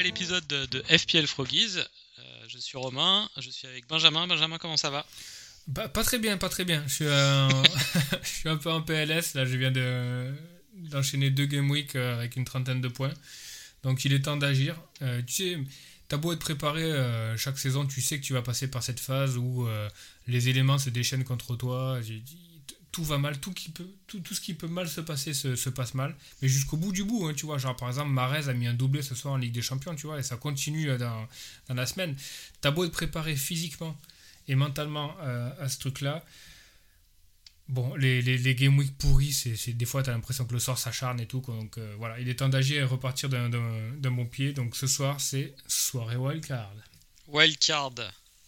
Nouvel épisode de, de FPL Froggies. Euh, je suis Romain, je suis avec Benjamin. Benjamin, comment ça va? Bah, pas très bien, pas très bien. Je suis, euh, je suis un peu en PLS. Là, je viens de, d'enchaîner deux game week euh, avec une trentaine de points. Donc, il est temps d'agir. Euh, tu sais, t'as beau être préparé chaque saison, tu sais que tu vas passer par cette phase où les éléments se déchaînent contre toi. J'ai dit, tout va mal, tout, peut, ce qui peut mal se passer se, se passe mal. Mais jusqu'au bout du bout, hein, tu vois. Genre, par exemple, Marez a mis un doublé ce soir en Ligue des Champions, tu vois, et ça continue euh, dans, la semaine. T'as beau être préparé physiquement et mentalement euh, à ce truc-là. Bon, les, les, game week pourris, c'est, des fois, tu as l'impression que le sort s'acharne et tout. Donc euh, voilà, il est temps d'agir et repartir d'un bon pied. Donc ce soir, c'est soirée wildcard. Wildcard.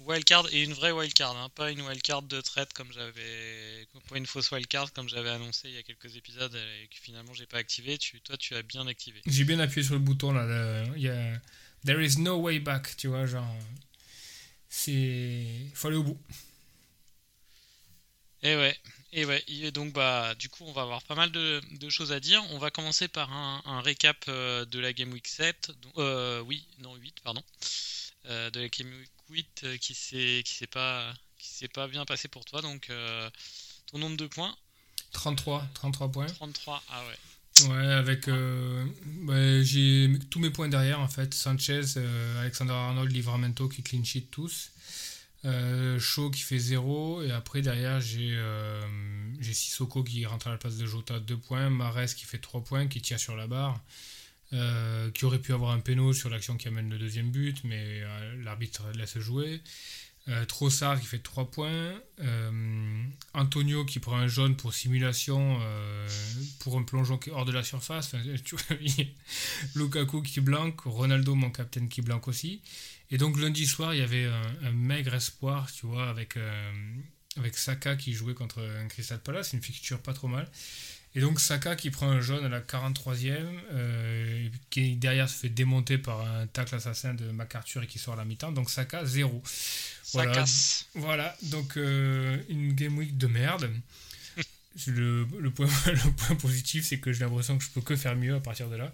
Wildcard et une vraie wildcard, hein, pas une wildcard de traite comme j'avais. Pas une fausse wildcard comme j'avais annoncé il y a quelques épisodes et que finalement j'ai pas activé. Tu, toi, tu as bien activé. J'ai bien appuyé sur le bouton là. le- il y a, There is no way back, tu vois, genre. C'est. Faut aller au bout. Et ouais, et ouais. Et donc bah du coup on va avoir pas mal de, de choses à dire. On va commencer par un, un récap euh, de la Game Week 7. donc- euh, oui, non 8, pardon. Euh, de la Game Week 8 euh, qui s'est qui s'est pas qui s'est pas bien passé pour toi. Donc euh, ton nombre de points 33, 33 points. 33. Ah ouais. Ouais, avec. euh, j'ai tous mes points derrière en fait. Sanchez, euh, Alexander Arnold, Livramento qui clean sheet tous. Shaw qui fait 0. Et après, derrière, j'ai j'ai Sissoko qui rentre à la place de Jota 2 points. Mares qui fait 3 points, qui tient sur la barre. Euh, qui aurait pu avoir un péno sur l'action qui amène le deuxième but, mais euh, l'arbitre laisse jouer. Euh, Trossard qui fait 3 points. Euh, Antonio qui prend un jaune pour simulation pour un plongeon qui est hors de la surface. Lukaku qui blanque, Ronaldo mon capitaine qui blanque aussi. Et donc lundi soir, il y avait un, maigre espoir, tu vois, avec, avec Saka qui jouait contre un Crystal Palace, une fixture pas trop mal. Et donc Saka qui prend un jaune à la 43e, euh, qui derrière se fait démonter par un tacle assassin de MacArthur et qui sort à la mi-temps. Donc Saka, zéro. Ça Voilà. casse. Voilà, donc euh, une game week de merde. le, le, point, le point positif, c'est que j'ai l'impression que je peux que faire mieux à partir de là.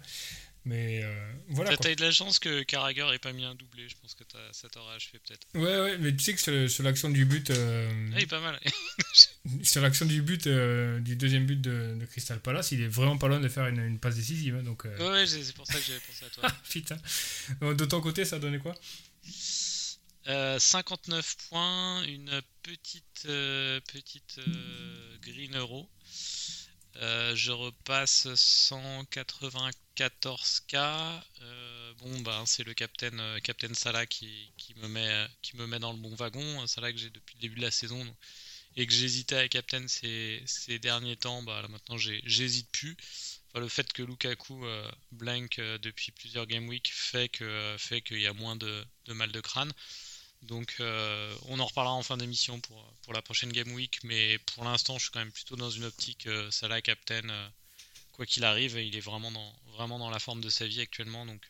Mais euh, voilà. T'as eu de la chance que Carragher ait pas mis un doublé. Je pense que ça t'aurait achevé peut-être. Ouais, ouais, mais tu sais que sur, sur l'action du but, euh, Ah, il est pas mal. sur l'action du but, euh, du deuxième but de, de Crystal Palace, il est vraiment pas loin de faire une, une passe décisive. hein, donc, euh, ouais, c'est pour ça que j'avais pensé à toi. putain. Donc, De ton côté, ça a donné quoi? Euh, 59 points, une petite, euh, petite euh, green euro. Euh, je repasse 194k. Euh, bon, ben, c'est le captain, euh, captain Salah qui, qui me met, euh, qui me met dans le bon wagon. Salah que j'ai depuis le début de la saison donc, et que j'hésitais à Captain ces, derniers temps, bah, là, maintenant j'hésite plus. Le fait que Lukaku euh, blank euh, depuis plusieurs game week euh, fait qu'il y a moins de, mal de crâne. Donc euh, on en reparlera en fin d'émission pour, la prochaine game week, mais pour l'instant je suis quand même plutôt dans une optique Salah captain quoi qu'il arrive, il est vraiment dans vraiment dans la forme de sa vie actuellement donc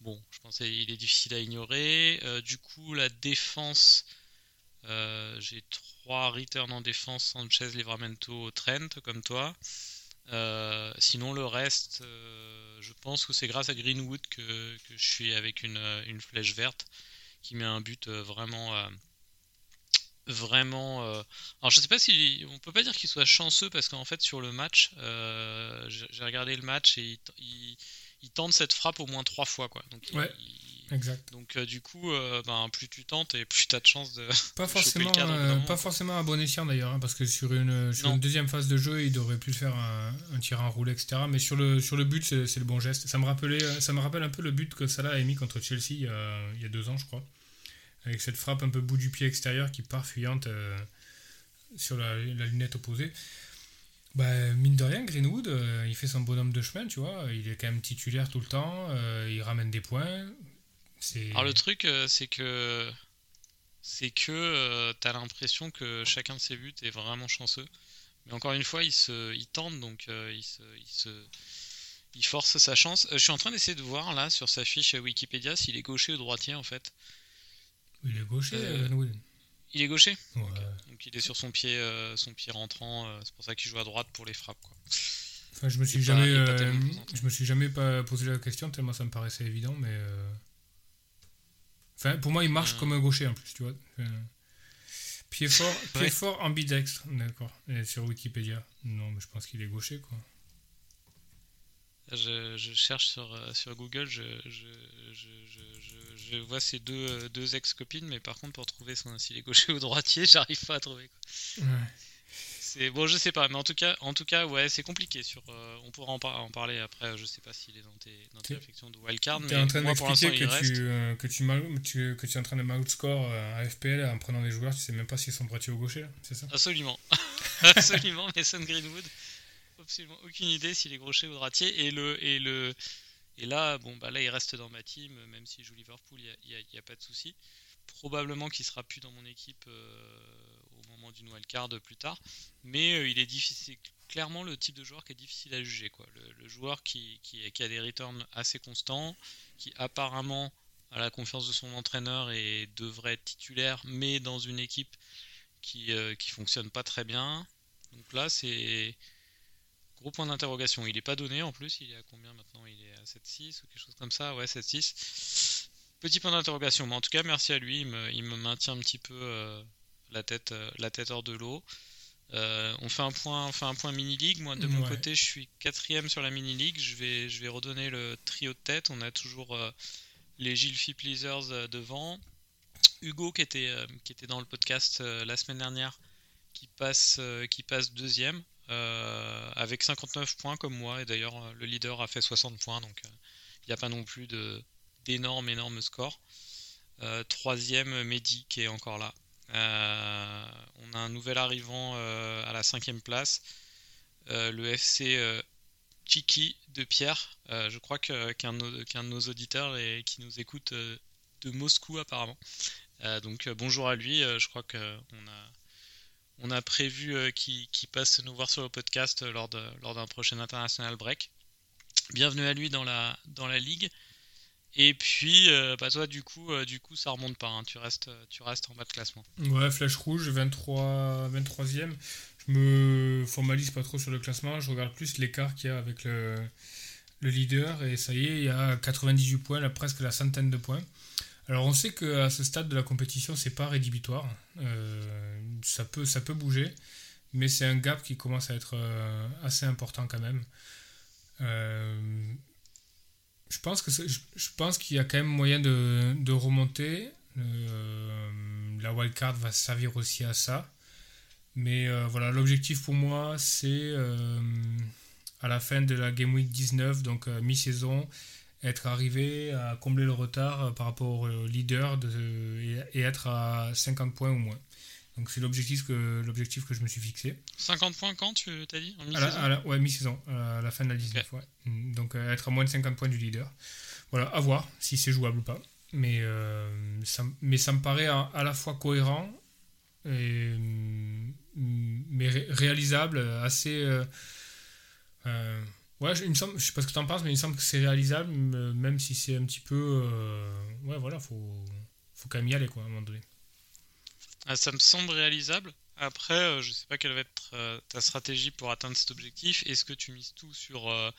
bon, je pense qu'il est difficile à ignorer. du coup la défense j'ai trop 3 en défense, Sanchez, Livramento, Trent, comme toi. Euh, sinon, le reste, euh, je pense que c'est grâce à Greenwood que, je suis avec une, flèche verte qui met un but euh, vraiment. Vraiment. Alors, je sais pas si. On peut pas dire qu'il soit chanceux parce qu'en fait, sur le match, j'ai regardé le match et il, tente cette frappe au moins trois fois. Quoi. Donc, ouais. Exact. donc euh, du coup euh, ben, plus tu tentes et plus t'as de chance de Pas forcément, cadre, euh, pas forcément à bon escient d'ailleurs, hein, parce que sur une, sur Non. une deuxième phase de jeu, il devrait plus faire un, un tir en roulé, etc. Mais sur le, sur le but, c'est le bon geste. Ça me, rappelait, ça me rappelle un peu le but que Salah a mis contre Chelsea il y a, il y a deux ans, je crois. Avec cette frappe un peu bout du pied extérieur qui part fuyante euh, sur la, la lunette opposée. Bah, mine de rien, Greenwood, euh, il fait son bonhomme de chemin, tu vois. Il est quand même titulaire tout le temps. euh, il ramène des points. Alors le truc, euh, c'est que c'est que euh, t'as l'impression que chacun de ses buts est vraiment chanceux. Mais encore une fois, il se, il tente, donc euh, il se, il se, il force sa chance. Euh, je suis en train d'essayer de voir là sur sa fiche Wikipédia s'il est gaucher ou droitier en fait. Il est gaucher, Greenwood. Il est gaucher, Ouais. donc il est sur son pied, son pied rentrant. c'est pour ça qu'il joue à droite pour les frappes. Quoi. Enfin, je me suis jamais, pas je me suis jamais pas posé la question tellement ça me paraissait évident, mais. Enfin, pour moi, il marche Euh. comme un gaucher en plus, tu vois. Enfin, Pied fort, pied Ouais. fort ambidextre, d'accord. Sur Wikipédia. Non, mais je pense qu'il est gaucher, quoi. Je, je cherche sur, euh, sur Google, je, je, je, je, je- je vois ces deux, euh, deux ex-copines, mais par contre, pour trouver son, s'il est gaucher ou droitier, j'arrive pas à trouver. Quoi. Ouais. C'est bon, je sais pas, mais en tout cas, en tout cas, ouais, c'est compliqué. Sur, euh, on pourra en, par- en parler après. Je sais pas s'il est dans tes, dans tes T'es- réflexions de wildcard, T'es en train l'instant, d'expliquer il que, reste. tu, euh, que, tu, que tu es en train de m'outscore euh, à FPL en prenant des joueurs, tu sais même pas s'ils sont droitiers ou gauchers, c'est ça? Absolument, absolument. Mason Greenwood, absolument aucune idée s'il est gaucher ou droitier. Et le, et le, et là, bon, bah là, il reste dans ma team, même s'il joue Liverpool, il y a, pas de souci. Probablement qu'il sera plus dans mon équipe euh, moment d'une wildcard plus tard, mais euh, il est difficile. Clairement, le type de joueur qui est difficile à juger, quoi. Le, joueur qui, qui, a des returns assez constants, qui apparemment a la confiance de son entraîneur et devrait être titulaire, mais dans une équipe qui, euh, fonctionne pas très bien. Donc là, c'est gros point d'interrogation. Il est pas donné en plus, il est à combien maintenant? Il est à 7-6 ou quelque chose comme ça Ouais, 7-6. Petit point d'interrogation, mais en tout cas, merci à lui, il me, il me maintient un petit peu euh, la, tête, euh, la tête hors de l'eau. Euh, on fait un point, on fait un point mini league. Moi, de mon côté, je suis quatrième sur la mini league. Je vais, je vais redonner le trio de tête. On a toujours euh, les Gilles Pleasers euh, devant. Hugo qui était, qui était dans le podcast la semaine dernière, qui passe, qui passe deuxième avec 59 points comme moi. Et d'ailleurs, le leader a fait 60 points, donc il n'y a pas non plus de d'énormes, énormes scores. Troisième, Mehdi qui est encore là. Euh, on a un nouvel arrivant euh, à la cinquième place, euh, le FC Chiki de Pierre. Je crois que- qu'un de, qu'un de nos auditeurs qui nous écoute de Moscou apparemment. Donc bonjour à lui. Je crois que on a on a prévu qu'il qu'il passe nous voir sur le podcast lors de- lors d'un prochain international break. Bienvenue à lui dans la dans la ligue. Et puis euh, bah toi du coup euh, du coup ça remonte pas. hein. Tu restes tu restes en bas de classement. Ouais, flèche rouge, 23, 23e. Je me formalise pas trop sur le classement, je regarde plus l'écart qu'il y a avec le, le leader, et ça y est, il y a 98 points, là, presque la centaine de points. Alors on sait qu'à ce stade de la compétition, c'est pas rédhibitoire, Euh, ça, peut, ça peut bouger, mais c'est un gap qui commence à être euh, assez important quand même. Je pense que je, pense qu'il y a quand même moyen de, de remonter. Euh, la wildcard va servir aussi à ça. Mais euh, voilà, l'objectif pour moi, c'est euh, à la fin de la Game Week 19, donc mi-saison, être arrivé à combler le retard par rapport au leader de, et, et être à 50 points au moins. Donc c'est l'objectif que, l'objectif que je me suis fixé. 50 points quand tu t'as dit en À la, mi-saison à la- ouais, mi-saison, à la fin de la 19. ouais. Mm, Donc euh, être à moins de 50 points du leader. Voilà, à voir si c'est jouable ou pas. Mais, euh, ça, mais ça me paraît à, à la fois cohérent, et, mm, mais ré- réalisable, assez. euh, euh, ouais, je, il me semble, je sais pas ce que tu en penses, mais il me semble que c'est réalisable, même si c'est un petit peu. ouais, voilà, faut, faut quand même y aller, quoi, à un moment donné. Ah, ça me semble réalisable. Après, euh, je sais pas quelle va être euh, ta stratégie pour atteindre cet objectif. Est-ce que tu mises tout sur euh,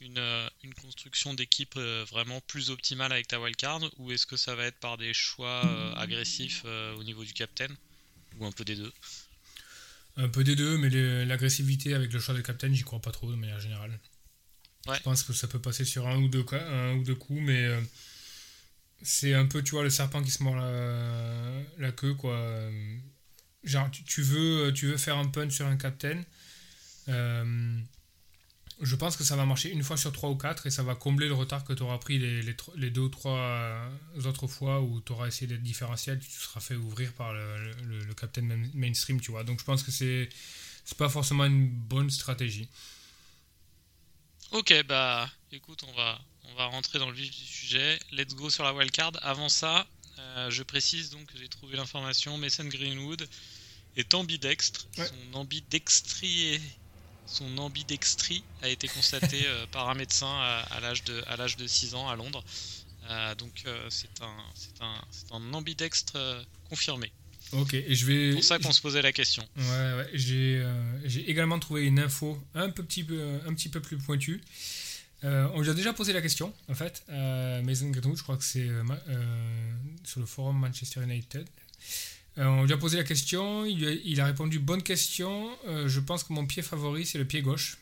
une, une construction d'équipe vraiment plus optimale avec ta wildcard? Ou est-ce que ça va être par des choix agressifs au niveau du captain ou un peu des deux? Un peu des deux, mais l'agressivité avec le choix de captain, j'y crois pas trop de manière générale. Ouais. Je pense que ça peut passer sur un ou deux, cas- un ou deux coups, mais euh, c'est un peu, tu vois, le serpent qui se mord la, queue, quoi. Genre, tu, veux, tu veux faire un punch sur un captain. euh, je pense que ça va marcher une fois sur trois ou quatre et ça va combler le retard que tu auras pris les, les, deux ou trois euh, autres fois où tu auras essayé d'être différentiel, tu seras fait ouvrir par le, captain main- mainstream, tu vois. Donc je pense que c'est c'est pas forcément une bonne stratégie. Ok, bah écoute, on va, on va rentrer dans le vif du sujet. Let's go sur la wildcard. Avant ça, euh, je précise donc que j'ai trouvé l'information. Mason Greenwood est ambidextre. Son ambidextrie son ambidextrie a été constaté euh, par un médecin à, l'âge de, à l'âge de 6 ans à Londres. Euh, donc c'est un, c'est un, c'est un ambidextre confirmé. Ok, et je vais. C'est pour ça qu'on se posait la question. Ouais, ouais. J'ai, j'ai également trouvé une info un, petit peu, un petit peu plus pointue. Euh, on lui a déjà posé la question, en fait. Euh, Mason Greenwood, je crois que c'est euh, sur le forum Manchester United. on lui a posé la question, il, a, répondu Bonne question, je pense que mon pied favori, c'est le pied gauche.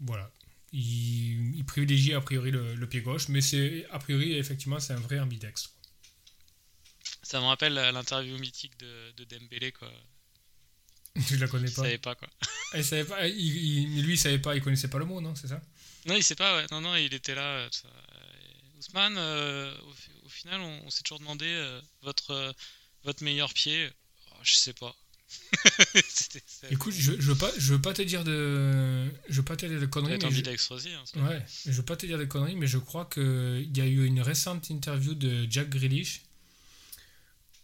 voilà. Il, privilégie a priori le, pied gauche, mais c'est a priori, effectivement, c'est un vrai ambidextre. Ça me rappelle l'interview mythique de, de Dembélé, quoi. Je la connais pas. Il savait pas quoi. il savait pas, il, lui il savait pas, il connaissait pas le mot, non, c'est ça? Non, il sait pas, ouais. Non, non, il était là. Euh, Ousmane, euh, au, final, on, s'est toujours demandé euh, votre, votre meilleur pied. Oh, je sais pas. Écoute, je, je, veux pas, je veux pas te dire de, je veux pas te dire de conneries. Mais je... aussi, hein, ouais, je veux pas te dire de conneries, mais je crois que il y a eu une récente interview de Jack Grealish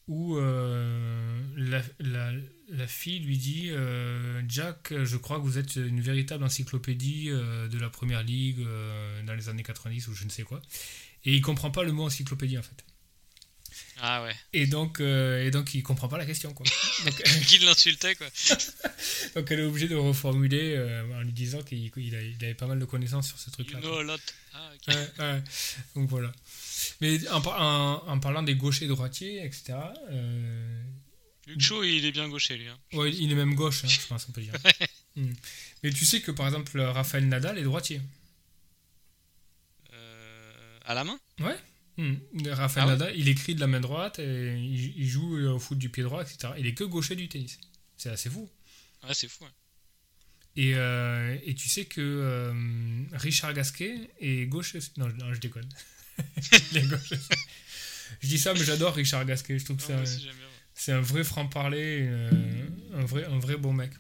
où la, la, la fille lui dit euh, Jack, je crois que vous êtes une véritable encyclopédie euh, de la première ligue euh, dans les années 90 ou je ne sais quoi. Et il comprend pas le mot encyclopédie en fait. Ah ouais. Et donc, et donc il comprend pas la question quoi. Qu'il l'insultait quoi. donc elle est obligée de reformuler en lui disant qu'il il avait pas mal de connaissances sur ce truc-là. You know a lot. Ah, Donc voilà. Mais en, en, parlant des gauchers droitiers, etc. Shaw, il est bien gaucher, lui. Hein. Ouais, il est même gauche, hein, je pense, on peut dire. Hmm. Mais tu sais que, par exemple, Raphaël Nadal est droitier. Euh, à la main? Ouais. Hmm. Raphaël ah Nadal, il écrit de la main droite, et il, joue au foot du pied droit, etc. Il est que gaucher du tennis. C'est assez fou. Ouais, c'est fou. Et, euh, et, tu sais que euh, Richard Gasquet est gaucher. Non, non je déconne. il est gaucher. je dis ça, mais j'adore Richard Gasquet. Je trouve que c'est c'est un vrai franc-parler, euh, un, vrai, un vrai bon mec.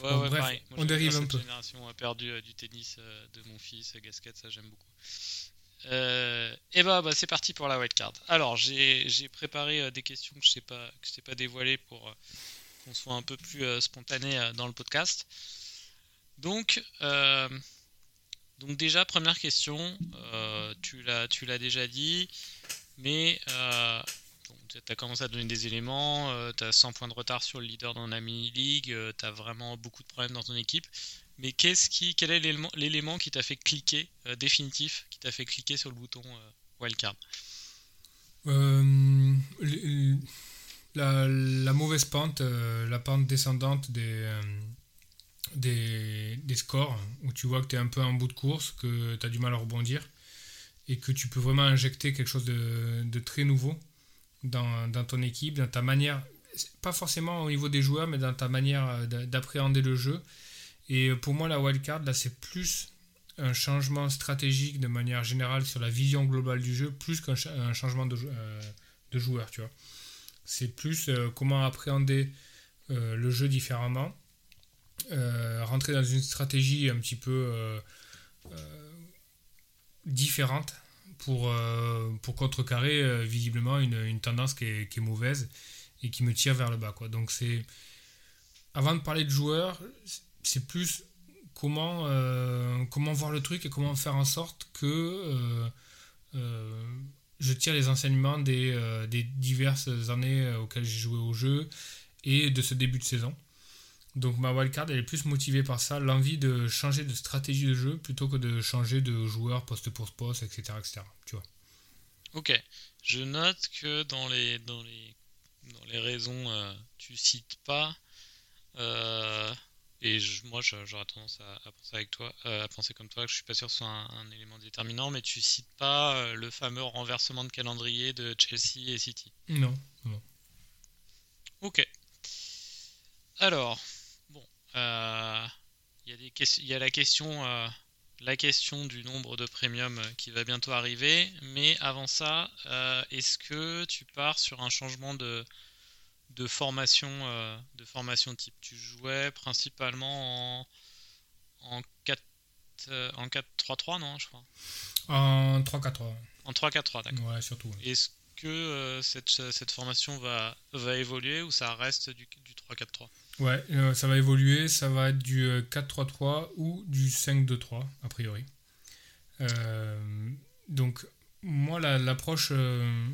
Ouais, ouais, bref, pareil. on dérive un peu. génération a perdu euh, du tennis euh, de mon fils, Gasquet, ça j'aime beaucoup. et bah, bah c'est parti pour la wildcard. Alors j'ai préparé des questions que je sais pas que je sais pas dévoiler pour qu'on soit un peu plus spontané dans le podcast. Donc donc déjà première question, tu l'as tu l'as déjà dit, mais tu as commencé à donner des éléments, euh, tu as 100 points de retard sur le leader dans la mini-league, euh, tu as vraiment beaucoup de problèmes dans ton équipe. Mais qu'est-ce qui, quel est l'élément qui t'a fait cliquer, euh, définitif, qui t'a fait cliquer sur le bouton wildcard? La, la, mauvaise pente, la pente descendante des, scores, où tu vois que tu es un peu en bout de course, que tu as du mal à rebondir, et que tu peux vraiment injecter quelque chose de très nouveau dans, ton équipe, dans ta manière, pas forcément au niveau des joueurs, mais dans ta manière euh, d'appréhender le jeu. Et euh, pour moi, la wildcard, là, c'est plus un changement stratégique de manière générale sur la vision globale du jeu, plus qu'un changement euh, de, joueur, tu vois. C'est plus comment appréhender le jeu différemment, rentrer dans une stratégie un petit peu différente pour, euh, pour contrecarrer euh, visiblement une, tendance qui est, mauvaise et qui me tire vers le bas. Quoi. Donc c'est avant de parler de joueurs, c'est plus comment, euh, comment voir le truc et comment faire en sorte que je tire les enseignements des diverses années auxquelles j'ai joué au jeu et de ce début de saison. Donc ma wildcard, elle est plus motivée par ça, l'envie de changer de stratégie de jeu plutôt que de changer de joueur poste pour poste, etc., etc. Tu vois. Ok. Je note que dans les, dans les, dans les raisons, euh, tu cites pas. Euh, et moi, j'aurais tendance à, penser avec toi, euh, à penser comme toi, que je suis pas sûr que ce soit un, élément déterminant, mais tu cites pas le fameux renversement de calendrier de Chelsea et City. Non, non. Ok. Alors, euh, il y, a la question, euh, la question du nombre de premium qui va bientôt arriver. Mais avant ça, euh, est-ce que tu pars sur un changement de, de formation, euh, de formation type? Tu jouais principalement en, en 4 euh, en 4-3-3, non, je crois. En 3-4-3. En 3-4-3, d'accord. Ouais, surtout. Est-ce que euh, cette, formation va, évoluer ou ça reste du, du 3-4-3 Ouais, euh, ça va évoluer, ça va être du euh, 4-3-3 ou du 5-2-3, a priori. Euh, donc, moi, la- l'approche euh,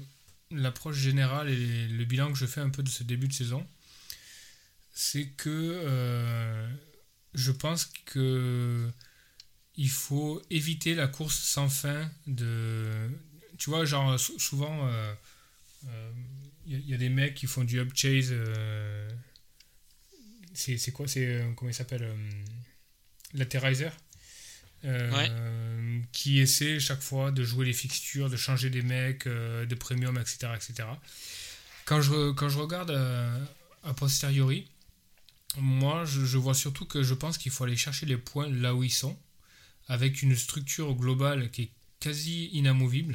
l'approche générale et le bilan que je fais un peu de ce début de saison, c'est que euh, je pense que il faut éviter la course sans fin de... Tu vois, genre, sou- souvent, euh, euh, il y, a- il y a des mecs qui font du up chase... euh, c'est quoi C'est euh, comment il s'appelle euh, Laterizer euh, qui essaie chaque fois de jouer les fixtures, de changer des mecs, euh, de premium, etc., etc. Quand je, quand je regarde euh, a posteriori, moi je, je vois surtout que je pense qu'il faut aller chercher les points là où ils sont, avec une structure globale qui est quasi inamovible,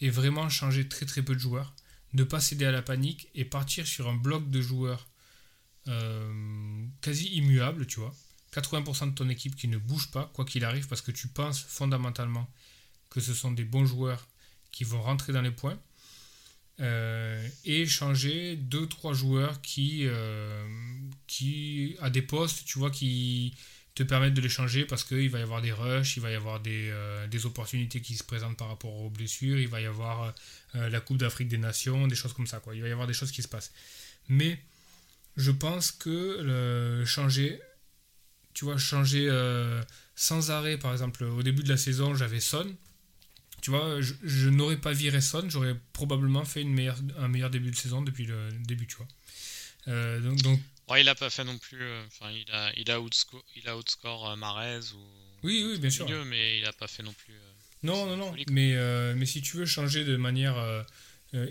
et vraiment changer très très peu de joueurs, ne pas céder à la panique et partir sur un bloc de joueurs euh, quasi immuable, tu vois. 80% de ton équipe qui ne bouge pas, quoi qu'il arrive, parce que tu penses fondamentalement que ce sont des bons joueurs qui vont rentrer dans les points. Euh, et changer 2-3 joueurs qui, euh, qui, à des postes, tu vois, qui te permettent de les changer parce qu'il va y avoir des rushs, il va y avoir des, euh, des opportunités qui se présentent par rapport aux blessures, il va y avoir euh, la Coupe d'Afrique des Nations, des choses comme ça, quoi. Il va y avoir des choses qui se passent. Mais je pense que changer, tu vois, changer euh, sans arrêt, par exemple, au début de la saison, j'avais Son. Tu vois, je, n'aurais pas viré Son, j'aurais probablement fait une meilleure, un meilleur début de saison depuis le début, tu vois. Donc, donc, Il a pas fait non plus. euh, Enfin, il a, il a outscore, il a outscore euh, Marez ou. oui, oui, bien sûr. milieu, mais il a pas fait non plus. euh, Non, non, non. Mais, euh, mais si tu veux changer de manière euh,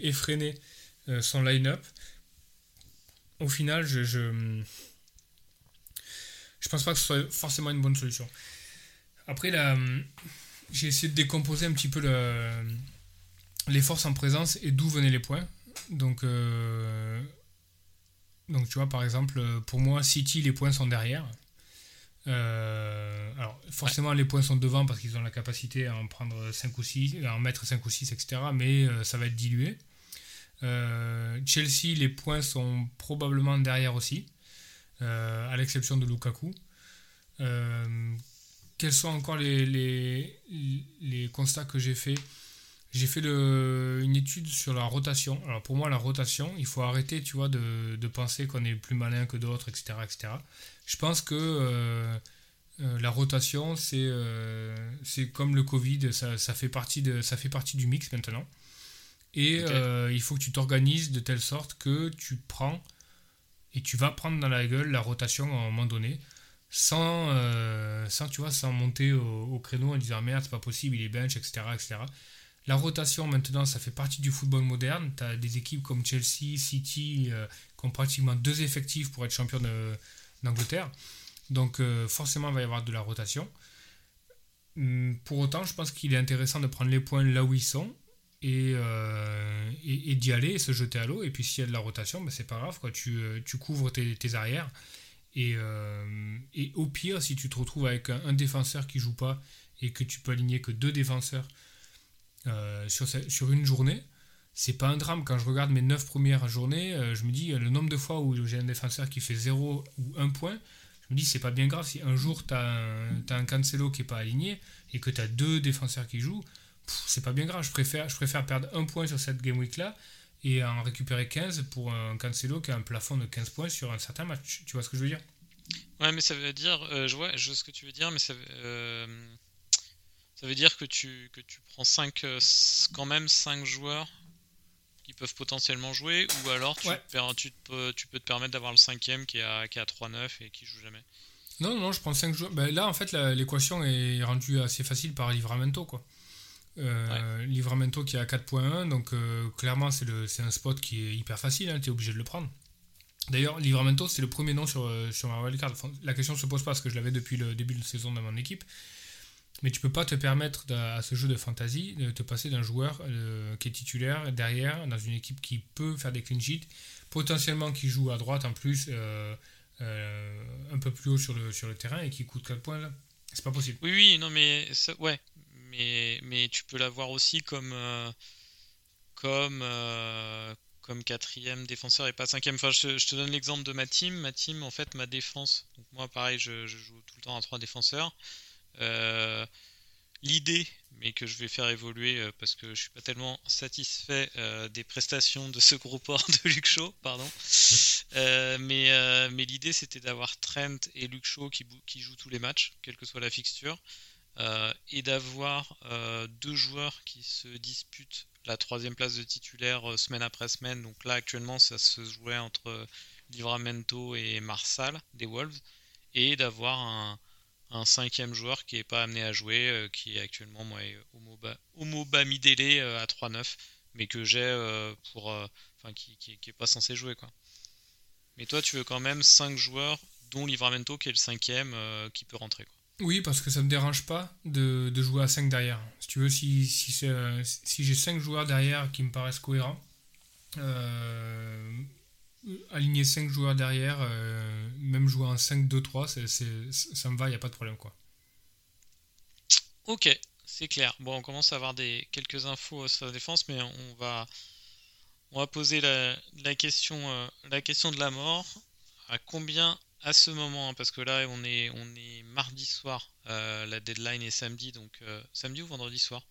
effrénée euh, son line-up, au final, je, je, je pense pas que ce soit forcément une bonne solution. Après, là, j'ai essayé de décomposer un petit peu le, les forces en présence et d'où venaient les points. Donc, euh, donc, tu vois, par exemple, pour moi, City, les points sont derrière. Euh, alors, forcément, les points sont devant parce qu'ils ont la capacité à en prendre 5 ou 6, à en mettre 5 ou 6, etc. Mais euh, ça va être dilué. Euh, Chelsea, les points sont probablement derrière aussi, euh, à l'exception de Lukaku. Euh, quels sont encore les, les, les constats que j'ai fait J'ai fait le- une étude sur la rotation. Alors pour moi, la rotation, il faut arrêter, tu vois, de, de penser qu'on est plus malin que d'autres, etc., etc. Je pense que euh, euh, la rotation, c'est euh, c'est comme le Covid, ça, ça, fait partie de, ça fait partie du mix maintenant. Et il faut que tu t'organises de telle sorte que tu prends et tu vas prendre dans la gueule la rotation à un moment donné sans, sans, tu vois, sans monter au, au créneau en disant merde, c'est pas possible, il est bench, etc., etc. La rotation, maintenant, ça fait partie du football moderne. Tu as des équipes comme Chelsea, City, euh, qui ont pratiquement deux effectifs pour être champion d'Angleterre. Donc, euh, forcément, il va y avoir de la rotation. Hum, Pour autant, je pense qu'il est intéressant de prendre les points là où ils sont et, euh, d'y aller et se jeter à l'eau. Et puis, s'il y a de la rotation, ben, c'est pas grave. Quoi. Tu, couvres tes, arrières. Et, et au pire, si tu te retrouves avec un, un défenseur qui joue pas et que tu peux aligner que deux défenseurs euh, sur, sur une journée, c'est pas un drame. Quand je regarde mes 9 premières journées, euh, je me dis euh, le nombre de fois où j'ai un défenseur qui fait 0 ou 1 point, je me dis c'est pas bien grave si un jour tu as un, Cancelo qui est pas aligné et que tu as deux défenseurs qui jouent, c'est pas bien grave. Je préfère, je préfère perdre un point sur cette game week là et en récupérer 15 pour un Cancelo qui a un plafond de 15 points sur un certain match. Tu vois ce que je veux dire? Ouais, mais ça veut dire, je vois, ce que tu veux dire, mais ça, euh, ça veut dire que tu, que tu prends 5, quand même 5 joueurs qui peuvent potentiellement jouer, ou alors tu, Ouais. te tu, te peux, tu peux te permettre d'avoir le cinquième qui est à, qui est à 3-9 et qui joue jamais. Non, non, je prends 5 joueurs. Ben, là, en fait, l'équation est rendue assez facile par Livramento. Quoi. Euh, Livramento qui est à 4.1, donc euh, clairement, c'est, le, c'est un spot qui est hyper facile, tu es obligé de le prendre. D'ailleurs, Livramento, c'est le premier nom sur, euh, sur ma wildcard. Enfin, la question ne se pose pas parce que je l'avais depuis le début de saison dans mon équipe. Mais tu peux pas te permettre à ce jeu de fantasy de te passer d'un joueur qui est titulaire derrière dans une équipe qui peut faire des clean sheets, potentiellement qui joue à droite en plus, un peu plus haut sur le, sur le terrain et qui coûte 4 points là. C'est pas possible. Oui, oui, non, mais ouais, mais, mais tu peux l'avoir aussi comme comme comme quatrième défenseur et pas cinquième. Enfin, je, te donne l'exemple de ma team. Ma team, en fait, ma défense. Donc moi, pareil, je, joue tout le temps à trois défenseurs. Euh, l'idée, mais que je vais faire évoluer euh, parce que je suis pas tellement satisfait euh, des prestations de ce gros port de Luke Shaw, pardon. mais mais l'idée, c'était d'avoir Trent et Luke Shaw qui, qui jouent tous les matchs, quelle que soit la fixture. et d'avoir deux joueurs qui se disputent la troisième place de titulaire semaine après semaine. Donc là, actuellement, ça se jouait entre Livramento et Marsal des Wolves. Et d'avoir un, cinquième joueur qui n'est pas amené à jouer, euh, qui est actuellement moi, Homo Bamidele euh, à 3-9, mais que j'ai pour. Enfin, qui, qui, pas censé jouer. quoi. Mais toi, tu veux quand même 5 joueurs, dont Livramento qui est le cinquième, qui peut rentrer. Oui, parce que ça me dérange pas de, jouer à 5 derrière. Si tu veux, si, si, si j'ai 5 joueurs derrière qui me paraissent cohérents, euh, aligner 5 joueurs derrière, euh, même jouer en 5-2-3, ça me va, il n'y a pas de problème. quoi. Ok, c'est clair. Bon, on commence à avoir des, quelques infos sur la défense, mais on va, on va poser la, question, euh, la question de la mort. À combien à ce moment, hein, parce que là on est, on est mardi soir, euh, la deadline est samedi, donc euh, samedi ou vendredi soir?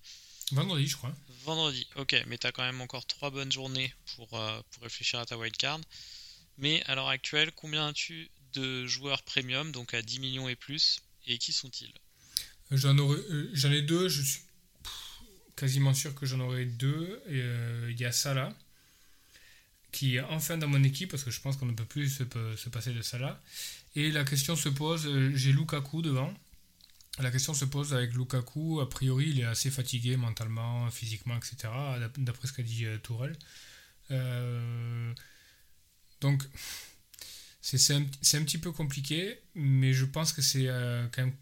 Vendredi, je crois. Vendredi, ok, mais tu as quand même encore trois bonnes journées pour, euh, pour réfléchir à ta wildcard. Mais à l'heure actuelle, combien as-tu de joueurs premium, donc à 10 millions et plus, et qui sont-ils? J'en j'en ai deux, je suis quasiment sûr que j'en aurai deux. Il y a Salah qui est enfin dans mon équipe, parce que je pense qu'on ne peut plus se, passer de là. Et la question se pose, euh, j'ai Lukaku devant. La question se pose avec Lukaku, a priori il est assez fatigué mentalement, physiquement, etc. D'après ce qu'a dit euh, Tourelle. Euh, donc c'est un, un, petit peu compliqué, mais je pense que c'est quand même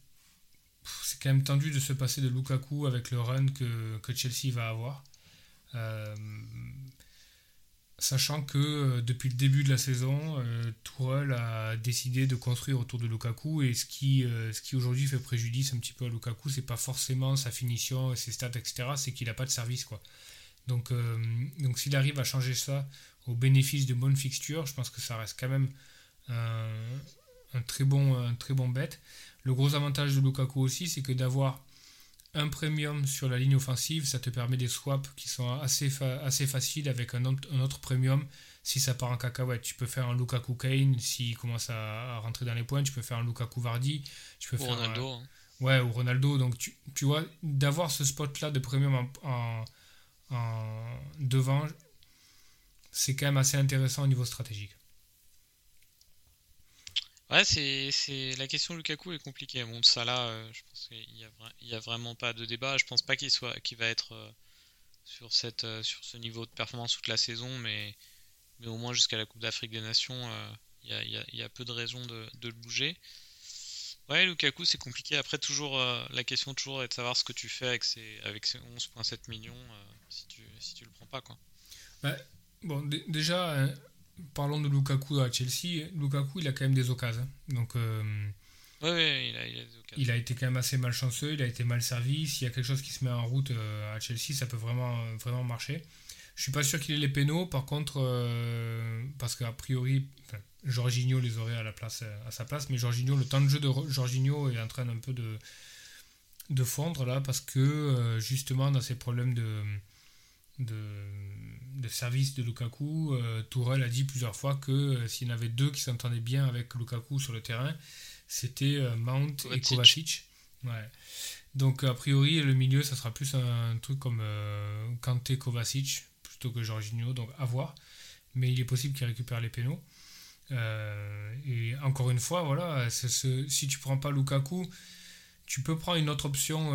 c'est quand même tendu de se passer de Lukaku avec le run que, que Chelsea va avoir sachant que euh, depuis le début de la saison, euh, a décidé de construire autour de Lukaku et ce qui, euh, ce qui aujourd'hui fait préjudice un petit peu à Lukaku, c'est pas forcément sa finition, ses stats, etc., c'est qu'il n'a pas de service. quoi. Donc, donc s'il arrive à changer ça au bénéfice de bonnes fixtures, je pense que ça reste quand même un, très, bon, un très bon bet. Le gros avantage de Lukaku aussi, c'est que d'avoir un premium sur la ligne offensive, ça te permet des swaps qui sont assez, assez faciles avec un, autre premium si ça part en cacahuète. Tu peux faire un Lukaku Kane s'il commence à, rentrer dans les points, tu peux faire un Lukaku Vardy, tu peux ou faire Ronaldo. Hein. Ouais, ou Ronaldo. Donc tu, tu vois, d'avoir ce spot-là de premium en, en devant, c'est quand même assez intéressant au niveau stratégique. Ouais, c'est la question Lukaku est compliquée. Bon, ça là, euh, je pense qu'il n'y a, a, vraiment pas de débat. Je pense pas qu'il soit, qu'il va être euh, sur cette, euh, sur ce niveau de performance toute la saison, mais, mais au moins jusqu'à la Coupe d'Afrique des Nations, il y a, y, y, a, peu de raisons de, de le bouger. Ouais, Lukaku, c'est compliqué. Après, toujours la question toujours est de savoir ce que tu fais avec ces, avec ces 11,7 millions si tu, si tu le prends pas, quoi. Bon, déjà parlons de Lukaku à Chelsea. Lukaku, il a quand même des occasions. Donc, euh, il, a, il, a, été quand même assez malchanceux, il a été mal servi. S'il y a quelque chose qui se met en route euh, à Chelsea, ça peut vraiment, vraiment marcher. Je suis pas sûr qu'il ait les pénaux, par contre, euh, parce qu'a priori, enfin, Jorginho les aurait à, la place, à sa place, mais Jorginho, le temps de jeu de Jorginho est en train un peu de, de fondre là, parce que justement, dans ces problèmes de, de de service de Lukaku, euh, Tourelle a dit plusieurs fois que euh, s'il y en avait deux qui s'entendaient bien avec Lukaku sur le terrain, c'était euh, Mount et Kovacic. Ouais. Donc a priori le milieu ça sera plus un, truc comme Kanté Kovacic plutôt que Jorginho, donc à voir. Mais il est possible qu'il récupère les pénaux. et encore une fois, voilà, si tu prends pas Lukaku, tu peux prendre une autre option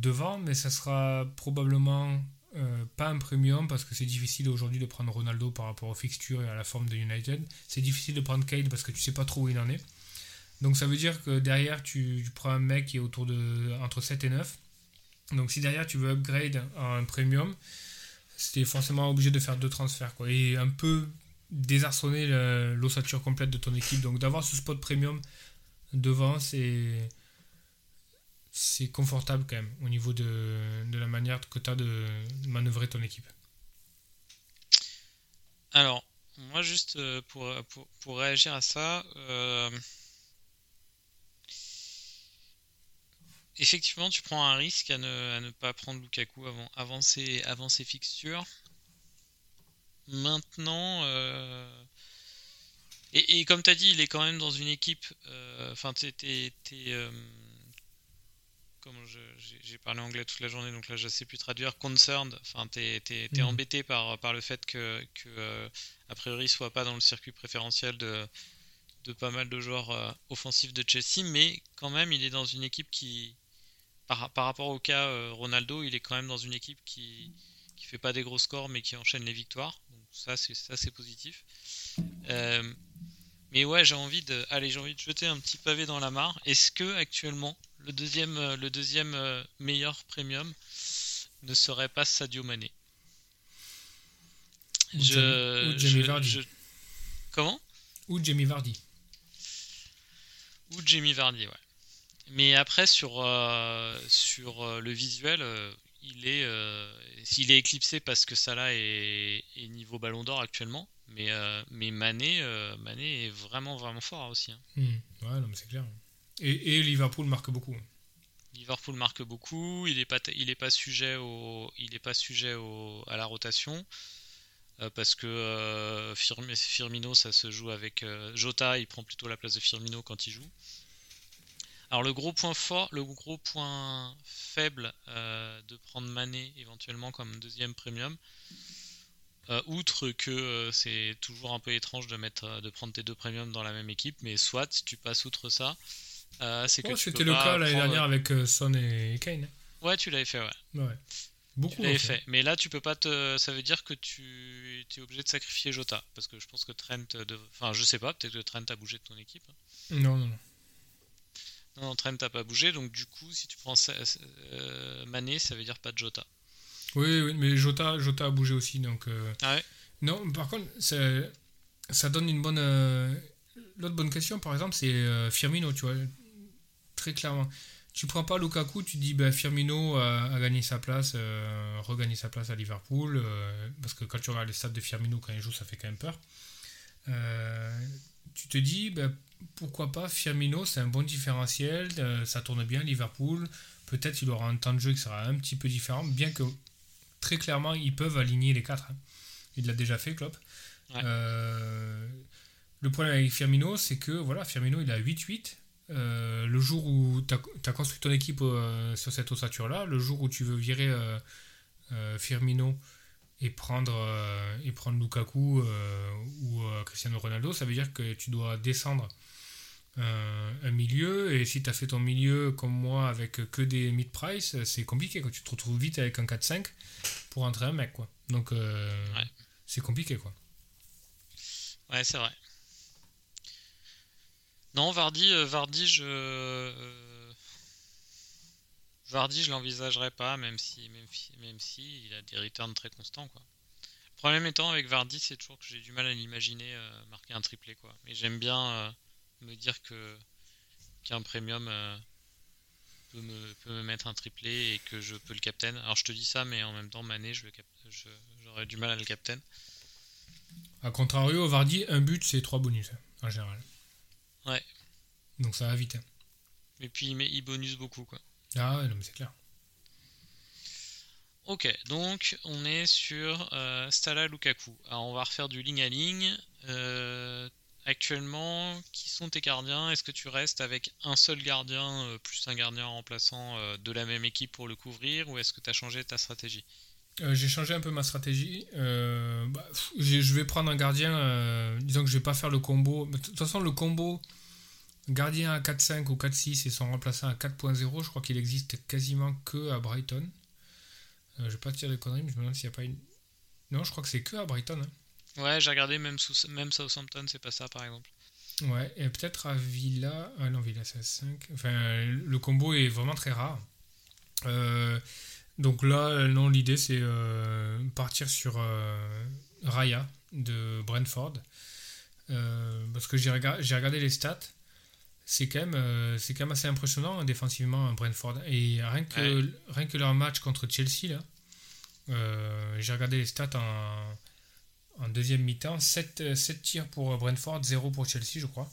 devant, mais ça sera probablement euh, pas un premium parce que c'est difficile aujourd'hui de prendre Ronaldo par rapport aux fixtures et à la forme de United. C'est difficile de prendre Kane parce que tu sais pas trop où il en est. Donc ça veut dire que derrière, tu, prends un mec qui est autour de entre 7 et 9. Donc si derrière, tu veux upgrade à un premium, c'était forcément obligé de faire deux transferts. Quoi, et un peu désarçonner l'ossature complète de ton équipe. Donc d'avoir ce spot premium devant, c'est c'est confortable quand même au niveau de, la manière que tu as de manœuvrer ton équipe. Alors, moi, juste euh, pour, réagir à ça, euh, effectivement, tu prends un risque à ne, pas prendre Lukaku avant, avant, ses, avant ses fixtures. Maintenant, euh, et, comme tu as dit, il est quand même dans une équipe. Enfin, comme j'ai parlé anglais toute la journée, donc là je sais plus traduire, concerned. Enfin, t'es, t'es- t'es Mhm. embêté par, par le fait que, que euh, a priori, il soit pas dans le circuit préférentiel de, de pas mal de joueurs euh, offensifs de Chelsea, mais quand même, il est dans une équipe qui, par, par rapport au cas euh, Ronaldo, il est quand même dans une équipe qui qui fait pas des gros scores, mais qui enchaîne les victoires. Donc ça, c'est ça, c'est positif. Euh, mais ouais, j'ai envie de, allez, j'ai envie de jeter un petit pavé dans la mare. Est-ce que actuellement le deuxième, euh, le deuxième euh, meilleur premium ne serait pas Sadio Mané Ou Jamie- ou Jamie Vardy. Comment? Ou Jamie Vardy. Ou Jamie Vardy, ouais. Mais après, sur, euh, sur euh, le visuel, euh, il est, il est éclipsé parce que Salah est, est niveau ballon d'or actuellement. Mais, mais Mané, Mané est vraiment, vraiment fort aussi. hein. Hmm. Ouais, non, mais c'est clair. Et, Liverpool marque beaucoup. Liverpool marque beaucoup, il n'est pas, il est pas sujet, au, il est pas sujet à la rotation. euh, parce que euh, Firmi- Firmino, ça se joue avec euh, Jota, il prend plutôt la place de Firmino quand il joue. Alors le gros point fort, le gros point faible de prendre Mané éventuellement comme deuxième premium, outre que c'est toujours un peu étrange de mettre, de prendre tes deux premiums dans la même équipe, mais soit tu passes outre ça, euh, c'est que Oh, tu C'était le cas l'année prendre- dernière avec euh, Son et Kane. Ouais, tu l'avais fait, ouais. Ouais. Beaucoup. Tu l'avais fait. fait. Mais là, tu peux pas te. Ça veut dire que tu es obligé de sacrifier Jota. Parce que je pense que Trent. dev- Enfin, je sais pas, peut-être que Trent a bougé de ton équipe. Non, non, non. Non, non, Trent n'a pas bougé. Donc, du coup, si tu prends euh, Mané, ça veut dire pas de Jota. Oui, oui, mais Jota, Jota a bougé aussi. Donc, euh, Ah ouais Non, par contre, ça, ça donne une bonne. euh, L'autre bonne question, par exemple, c'est euh, Firmino, tu vois. Très clairement. Tu prends pas Lukaku, tu dis ben, Firmino a, a gagné sa place, euh, regagné sa place à Liverpool. euh, parce que quand tu regardes les stats de Firmino quand il joue, ça fait quand même peur. Euh, tu te dis ben, pourquoi pas Firmino, c'est un bon différentiel, euh, ça tourne bien Liverpool. Peut-être il aura un temps de jeu qui sera un petit peu différent, bien que très clairement ils peuvent aligner les quatre. hein. Il l'a déjà fait, Klopp. Ouais. Euh, le problème avec Firmino, c'est que voilà, Firmino il a 8-8. Euh, le jour où tu as, construit ton équipe euh, sur cette ossature-là, le jour où tu veux virer euh, Firmino et prendre, et prendre Lukaku ou Cristiano Ronaldo, ça veut dire que tu dois descendre un milieu. Et si tu as fait ton milieu comme moi avec que des mid-price, c'est compliqué. Quand tu te retrouves vite avec un 4-5 pour entrer un mec. Quoi. Donc Ouais. c'est compliqué. quoi. Ouais, c'est vrai. Non, Vardy, euh, Vardy, je. euh, Vardy, je l'envisagerais pas, même si, même, si- même si il a des returns très constants, quoi. Le problème étant avec Vardy, c'est toujours que j'ai du mal à l'imaginer euh, marquer un triplé, quoi. Mais j'aime bien me dire que qu'un premium peut me, mettre un triplé et que je peux le captain. Alors je te dis ça, mais en même temps, Mané, je- j'aurais du mal à le captain. A contrario, Vardy, un but, c'est trois bonus hein, en général. Ouais. Donc ça va vite. hein. Et puis il, met, il bonus beaucoup, quoi. Ah ouais, non, mais c'est clair. Ok, donc on est sur euh, Stala Lukaku. Alors on va refaire du ligne à ligne. Euh, actuellement, qui sont tes gardiens? Est-ce que tu restes avec un seul gardien euh, plus un gardien remplaçant euh, de la même équipe pour le couvrir? Ou est-ce que tu as changé ta stratégie? Euh, j'ai changé un peu ma stratégie. Euh, bah, pff, je vais prendre un gardien. euh, disons que je vais pas faire le combo. De toute façon, le combo gardien à 4-5 ou 4-6 et son remplaçant à 4.0, je crois qu'il existe quasiment que à Brighton. Je vais pas te dire de conneries, mais je me demande s'il n'y a pas une. Non, je crois que c'est que à Brighton. hein. Ouais, j'ai regardé même, sous, même Southampton, c'est pas ça par exemple. Ouais, et peut-être à Villa. Ah non, Villa, c'est à 5. Enfin, le combo est vraiment très rare. Euh, donc là, non, l'idée, c'est euh, partir sur euh, Raya de Brentford. parce que j'ai regardé, regardé les stats. C'est quand, même, c'est quand même assez impressionnant hein, défensivement, Brentford. Et rien que, rien que leur match contre Chelsea, là, j'ai regardé les stats en en deuxième mi-temps. 7, 7, tirs pour Brentford, 0 pour Chelsea, je crois.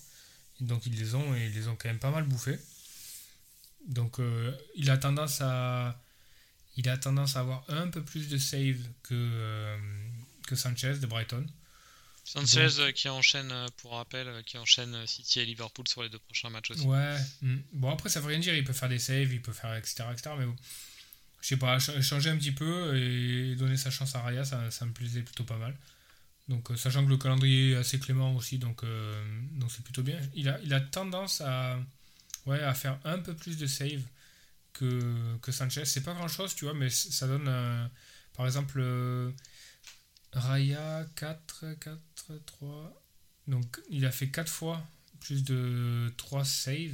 donc ils les ont et ils les ont quand même pas mal bouffés. Donc euh, il a tendance à il a tendance à avoir un peu plus de save que, euh, que Sanchez de Brighton. Sanchez euh, qui enchaîne, pour rappel, qui enchaîne City et Liverpool sur les deux prochains matchs aussi. Ouais. Hmm. Bon après ça veut rien dire, il peut faire des saves, il peut faire etc. etc. mais bon, je sais pas, changer un petit peu et donner sa chance à Raya, ça, ça me plaisait plutôt pas mal. Donc, euh, sachant que le calendrier est assez clément aussi, donc euh, donc c'est plutôt bien. Il a, il a tendance à, ouais, à faire un peu plus de save que, que Sanchez. C'est pas grand chose, tu vois, mais ça donne, par exemple, euh, Raya 4, 4, 3. Donc, il a fait 4 fois plus de 3 saves.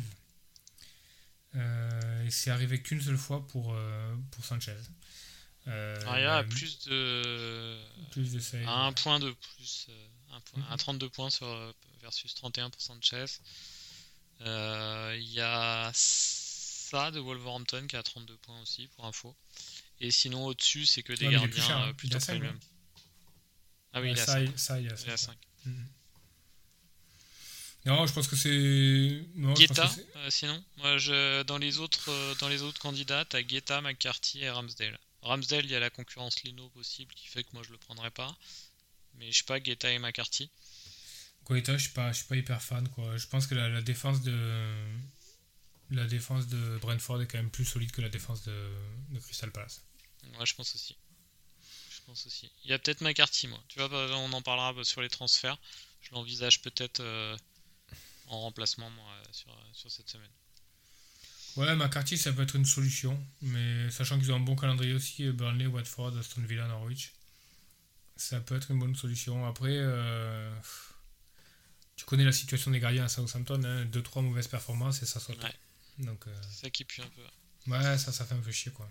et c'est arrivé qu'une seule fois pour, pour Sanchez. Euh, Aria a plus de. Plus de save. un point de plus. Euh, un point, 32 points sur, euh, versus 31 pour Sanchez. Euh, il y a ça de Wolverhampton qui a 32 points aussi, pour info. Et sinon, au-dessus, c'est que des gardiens hein. plutôt premium. Ah oui, il a 5. Ça, il a 5. Mhm. Non, je pense que c'est. Guetta, sinon. Moi, je, dans, les autres, dans les autres candidats, t'as Guetta, McCarthy et Ramsdale. Ramsdale, il y a la concurrence Lino possible qui fait que moi je le prendrais pas. Mais je sais pas, Guetta et McCarthy. Guetta, je suis pas, je suis pas hyper fan quoi. Je pense que la, défense de la défense de Brentford est quand même plus solide que la défense de, Crystal Palace. Ouais, je pense aussi. Je pense aussi. Il y a peut-être McCarthy, moi. Tu vois, on en parlera sur les transferts. Je l'envisage peut-être euh, en remplacement moi, sur, sur cette semaine. Ouais, McCarthy, ça peut être une solution. Mais sachant qu'ils ont un bon calendrier aussi, Burnley, Watford, Aston Villa, Norwich, ça peut être une bonne solution. Après, euh, tu connais la situation des gardiens à Southampton, 2-3 hein, mauvaises performances et ça saute. Ouais. Donc, euh, ça qui pue un peu. Ouais, ça, ça fait un peu chier quoi.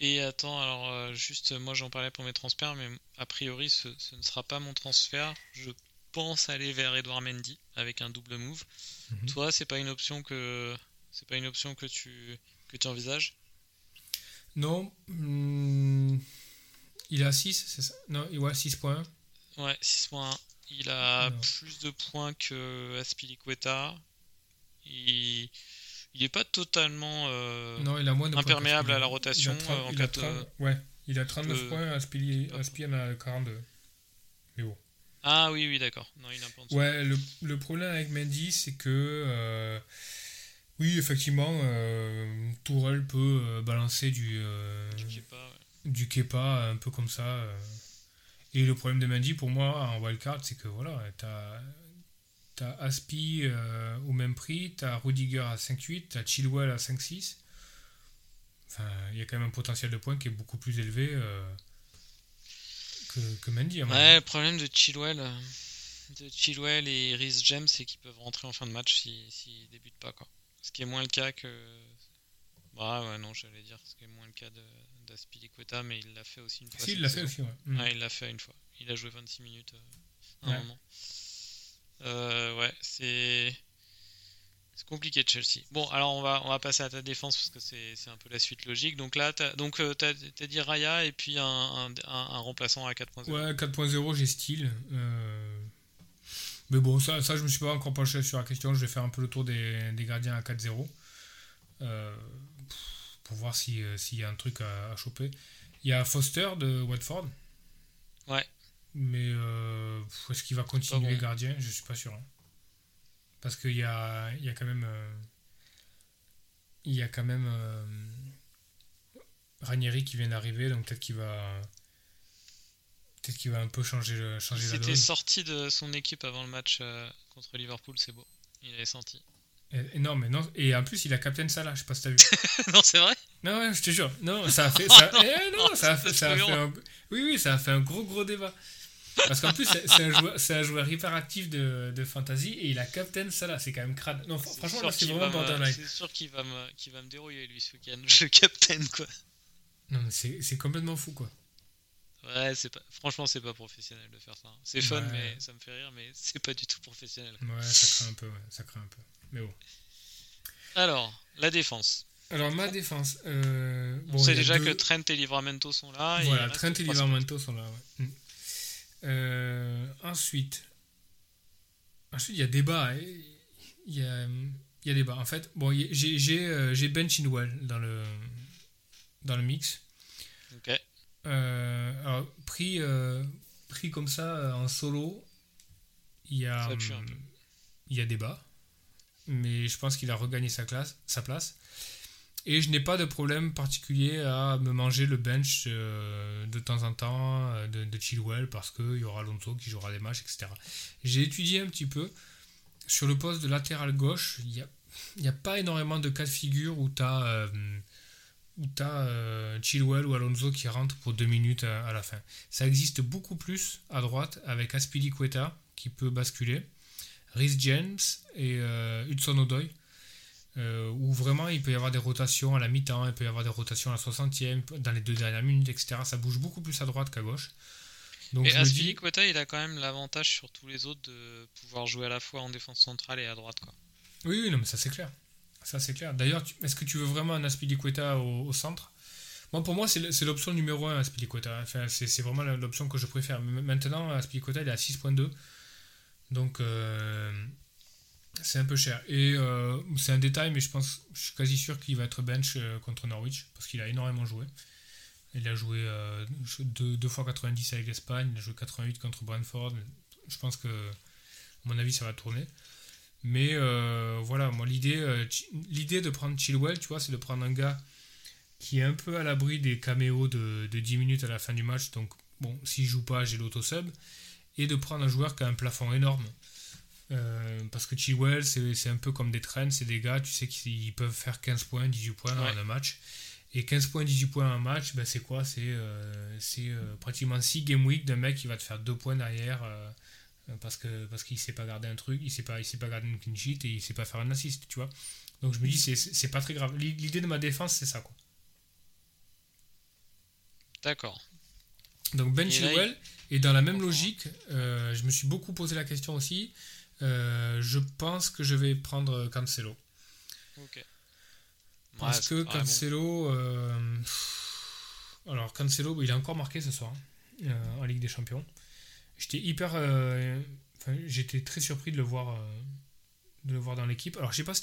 Et attends, alors euh, juste, moi j'en parlais pour mes transferts, mais a priori ce, ce, ne sera pas mon transfert. Je pense aller vers Edouard Mendy avec un double move. Mhm. Toi, c'est pas une option que c'est pas une option que tu, que tu envisages? Non. Hmm, il a 6, c'est ça? Non, ouais, 6 points. Ouais, 6 points. Il a plus de points que Aspilicueta. Il il est pas totalement euh, non, il a moins de imperméable à la rotation. Il a, en il a ouais, il a 39 points, Aspi, Aspi en a 42. Mais bon. Ah oui, oui, d'accord. Non, il a Ouais, le, le, problème avec Mendy, c'est que euh, oui, effectivement, euh, Tourelle peut euh, balancer du, euh, du, Kepa, un peu comme ça. Euh. Et le problème de Mendy, pour moi, en wildcard, c'est que voilà, t'as as Aspi au même prix, t'as Rudiger à 5,8, t'as Chilwell à 5,6. Enfin, il y a quand même un potentiel de points qui est beaucoup plus élevé que, que Mendy. Ouais, le problème de Chilwell, de Chilwell et Rhys James, c'est qu'ils peuvent rentrer en fin de match s'ils si, débutent pas. Quoi. Ce qui est moins le cas que. Bah ouais, non, j'allais dire ce qui est moins le cas d'Aspilicueta, mais il l'a fait aussi une fois. Si, il l'a fait aussi, ouais. Mm. il l'a fait une fois. Il a joué 26 minutes euh, un moment. Euh, ouais, c'est. Compliqué de Chelsea. Bon, alors on va, on va passer à ta défense parce que c'est un peu la suite logique. Donc là, tu donc euh, t'as as dit Raya et puis un, un, un remplaçant à 4.0. Ouais, 4.0, j'ai style. Euh, mais bon, ça, ça je me suis pas encore penché sur la question. Je vais faire un peu le tour des, des gardiens à 4-0. Euh, pour voir s'il y a un truc à, choper. Il y a Foster de Watford. Ouais. Mais euh, est-ce qu'il va continuer les gardiens Je suis pas sûr. Hein. Parce qu'il y a, il y a quand même. il y a quand même. Ranieri qui vient d'arriver, donc peut-être qu'il va Peut-être qu'il va un peu changer, changer il la donne. sorti de son équipe avant le match euh, contre Liverpool, c'est beau. Il avait senti. Et, non, mais non. Et en plus, il a Captain Salah, je sais pas si t'as vu. non, c'est vrai? Non, ouais, je te jure. Non, ça a fait. Ça, eh, non, ça a fait, ça a fait un, oui, oui, ça a fait un gros, gros débat. Parce qu'en plus, c'est un, joueur, un joueur hyper actif de, de fantasy et il a captain ça là, c'est quand même crade. Non, franchement, là, c'est vraiment borderline. C'est sûr qu'il va, me, qu va me dérouiller lui ce week-end. Je captain quoi. Non, mais c'est complètement fou quoi. Ouais, c'est pas... franchement, c'est pas professionnel de faire ça. C'est fun, mais ça me fait rire, mais c'est pas du tout professionnel. Ouais, ça craint un peu, ouais, ça craint un peu. Mais bon. Alors, la défense. Alors, ma défense. Euh... on sait déjà que Trent et Livramento sont là. Voilà, Trent et Livramento sont là, ouais. Euh, ensuite, ensuite, il y a débat. Hein. Il y a, y a débat. En fait, bon, j'ai euh, Ben Chilwell dans le, dans le mix. Ok. Euh, alors, pris, pris comme ça en solo, il y a, il y a débat. Mais je pense qu'il a regagné sa, classe, sa place. Et je n'ai pas de problème particulier à me manger le bench euh, de temps en temps euh, de, Chilwell parce qu'il y aura Alonso qui jouera des matchs, etc. J'ai étudié un petit peu. Sur le poste de latéral gauche, il n'y a, a, pas énormément de cas de figure où tu as, euh, Chilwell ou Alonso qui rentrent pour deux minutes à, la fin. Ça existe beaucoup plus à droite avec Aspilicueta qui peut basculer, Rhys James et Hudson Odoi euh, où vraiment il peut y avoir des rotations à la mi-temps, il peut y avoir des rotations à la 60e, dans les deux dernières minutes, etc. Ça bouge beaucoup plus à droite qu'à gauche. Donc, et Aspilicueta, il a quand même l'avantage sur tous les autres de pouvoir jouer à la fois en défense centrale et à droite. Quoi. Oui, oui, non, mais ça c'est clair. Ça c'est clair. D'ailleurs, est-ce que tu veux vraiment un Aspilicueta au, au centre? Moi, pour moi, c'est l'option numéro 1, Aspilicueta. Enfin, c'est vraiment l'option que je préfère. Maintenant, Aspilicueta, il est à 6.2. Donc, euh, c'est un peu cher. Et euh, c'est un détail, mais je pense, je suis quasi sûr qu'il va être bench euh, contre Norwich, parce qu'il a énormément joué. Il a joué 2 euh, fois 90 avec l'Espagne, il a joué 88 contre Brentford. Je pense que, à mon avis, ça va tourner. Mais voilà, moi, l'idée, l'idée de prendre Chilwell, tu vois, c'est de prendre un gars qui est un peu à l'abri des caméos de, de 10 minutes à la fin du match. Donc, bon, s'il joue pas, j'ai l'auto-sub. Et de prendre un joueur qui a un plafond énorme. Euh, parce que Chilwell, c'est un peu comme des trains, c'est des gars, tu sais qu'ils peuvent faire 15 points, 18 points dans un match. Et 15 points, 18 points en match, ben c'est quoi? C'est euh, euh, pratiquement 6 game week d'un mec qui va te faire 2 points derrière parce que parce qu'il sait pas garder un truc, il sait pas, il sait pas garder une clean sheet et il sait pas faire un assist, tu vois. Donc je me dis, c'est pas très grave. L'idée de ma défense, c'est ça, quoi. D'accord. Donc Ben Chilwell, et dans la même logique, je me suis beaucoup posé la question aussi. Euh, je pense que je vais prendre Cancelo. Ok. Parce que Cancelo. Euh, alors, Cancelo, il a encore marqué ce soir euh, en Ligue des Champions. J'étais hyper. J'étais très surpris de le voir, de le voir dans l'équipe. Alors, je sais pas si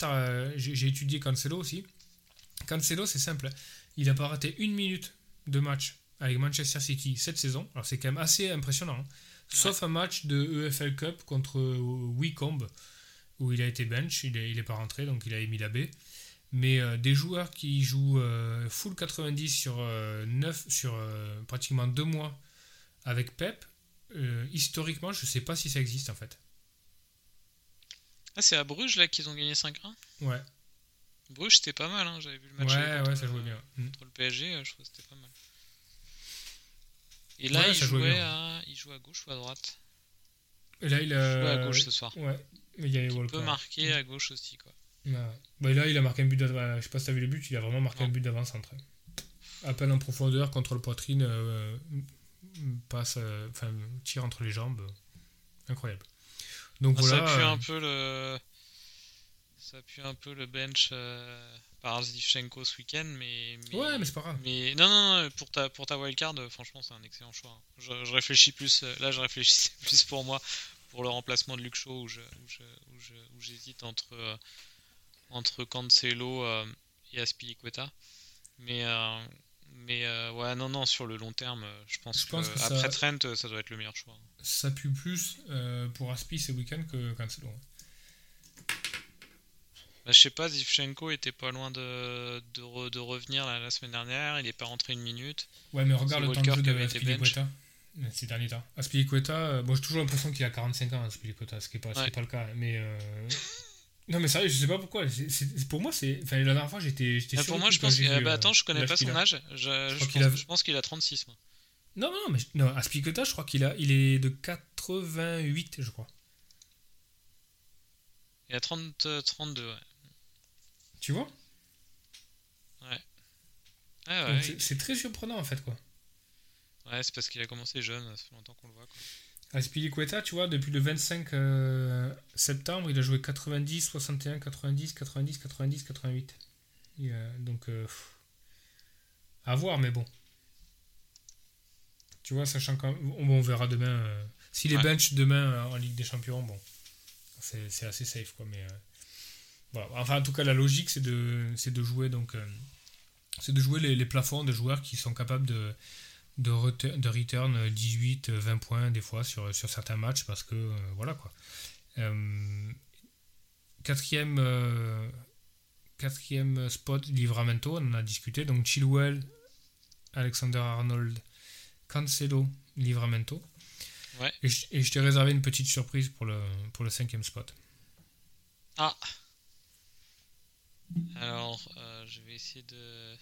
j'ai étudié Cancelo aussi. Cancelo, c'est simple. Il n'a pas raté une minute de match avec Manchester City cette saison. Alors, c'est quand même assez impressionnant. Hein. Sauf un match de EFL Cup contre Wycombe, où il a été bench, il n'est est pas rentré, donc il a émis la B. Mais euh, des joueurs qui jouent euh, full 90 sur, 9, euh, sur pratiquement 2 mois avec Pep, historiquement, je ne sais pas si ça existe en fait. Ah, c'est à Bruges là qu'ils ont gagné 5-1 Ouais. Bruges c'était pas mal, hein. j'avais vu le match. Ouais, ouais, ça jouait bien. Contre le PSG, je trouve que c'était pas mal. Et là, il, jouait à... il joue à gauche ou à droite? Et là, il a. Il à gauche ce soir. Ouais. Il, y a il peut marquer à gauche aussi, quoi. Bah, là, il a marqué un but d'avant. Je sais pas si t'as vu le but, il a vraiment marqué un but d'avant-centre. Peine en profondeur, contre le poitrine, euh, passe, euh, enfin, tire entre les jambes. Incroyable. Donc ah, voilà. Ça pue un peu le. Ça pue un peu le bench. Euh, par Zivchenko ce week-end, mais, Ouais, mais c'est pas grave. Mais non, non, pour ta, pour ta wildcard, franchement, c'est un excellent choix. Je, réfléchis plus, là, je réfléchissais plus pour moi, pour le remplacement de Luke Shaw, où, j'hésite entre, euh, entre Cancelo euh, et Aspilicueta. Mais, euh, mais ouais, non, non, sur le long terme, je pense, je que, pense que après Trent, ça doit être le meilleur choix. Ça pue plus pour Aspi ce week-end que Cancelo. Bah, je sais pas, Zivchenko était pas loin de, de, de revenir la, semaine dernière, il est pas rentré une minute. Ouais, mais regarde le temps de jeu de Aspilicueta ces derniers temps. Aspilicueta, euh, bon, j'ai toujours l'impression qu'il a 45 ans, Aspilicueta, ce qui n'est pas, pas le cas. Mais. Euh... non, mais sérieux, je sais pas pourquoi. pour moi, c'est. Enfin, la dernière fois, j'étais. Ah, pour moi, je pense. que... bah, attends, je connais pas son âge. Je, je, pense, a... je pense qu'il a 36, moi. Non, non, mais non, Aspilicueta, je crois qu'il a, il est de 88, je crois. Il a 30, 32, ouais. Tu vois Ouais. Ah ouais, c'est, très surprenant en fait, quoi. Ouais, c'est parce qu'il a commencé jeune, ça fait longtemps qu'on le voit. Quoi. Aspilicueta, tu vois, depuis le 25 euh, septembre, il a joué 90, 61, 90, 90, 90, 88. Et, euh, donc, euh, à voir, mais bon. Tu vois, sachant qu'on on verra demain. euh, S'il est Ouais. bench demain en Ligue des Champions, bon, c'est assez safe, quoi. Mais voilà. Enfin, en tout cas, la logique, c'est de, c'est de jouer donc, euh, c'est de jouer les, les plafonds de joueurs qui sont capables de de, retu- de return 18, 20 points des fois sur, sur certains matchs parce que euh, voilà quoi. Euh, quatrième, quatrième spot, Livramento, on en a discuté. Donc Chilwell, Alexander Arnold, Cancelo, Livramento. Ouais. Et je, et je t'ai réservé une petite surprise pour le, pour le cinquième spot. Ah Alors, euh, je vais essayer de,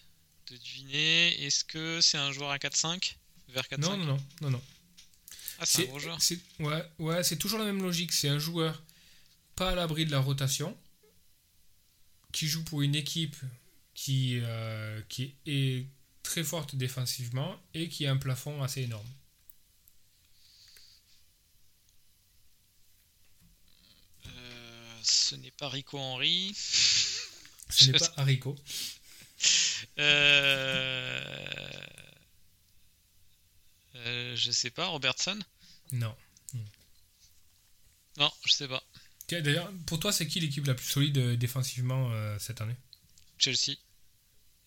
de deviner. Est-ce que c'est un joueur à 4-5 Vers 4-5 Non, non, non, non, non. Ah, c'est un gros joueur. ouais, ouais, c'est toujours la même logique. C'est un joueur pas à l'abri de la rotation, qui joue pour une équipe qui, euh, qui est très forte défensivement et qui a un plafond assez énorme. Euh, ce n'est pas Rico Henry. Ce n'est pas haricot. Euh... euh, je sais pas, Robertson? Non. Non, je sais pas. Tiens, D'ailleurs, pour toi, c'est qui l'équipe la plus solide euh, défensivement euh, cette année? Chelsea.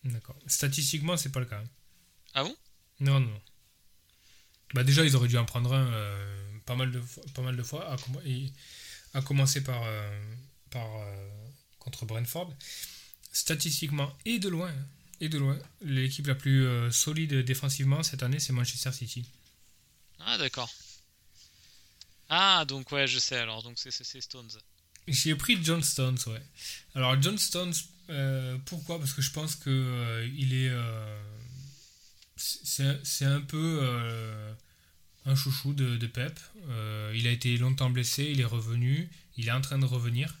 D'accord. Statistiquement, c'est pas le cas. hein. Ah bon? Non, non. Bah déjà, ils auraient dû en prendre un euh, pas, mal de fois, pas mal de fois, à, comm- et- à commencer par, euh, par contre Brentford. Statistiquement, et de loin, et de loin, l'équipe la plus euh, solide défensivement cette année, c'est Manchester City. Ah, d'accord. Ah, donc ouais, je sais alors. Donc c'est- Stones. J'ai pris John Stones, ouais. Alors John Stones, euh, pourquoi? Parce que je pense que euh, il est, c'est un peu un chouchou de, de Pep. Il a été longtemps blessé, il est revenu, il est en train de revenir.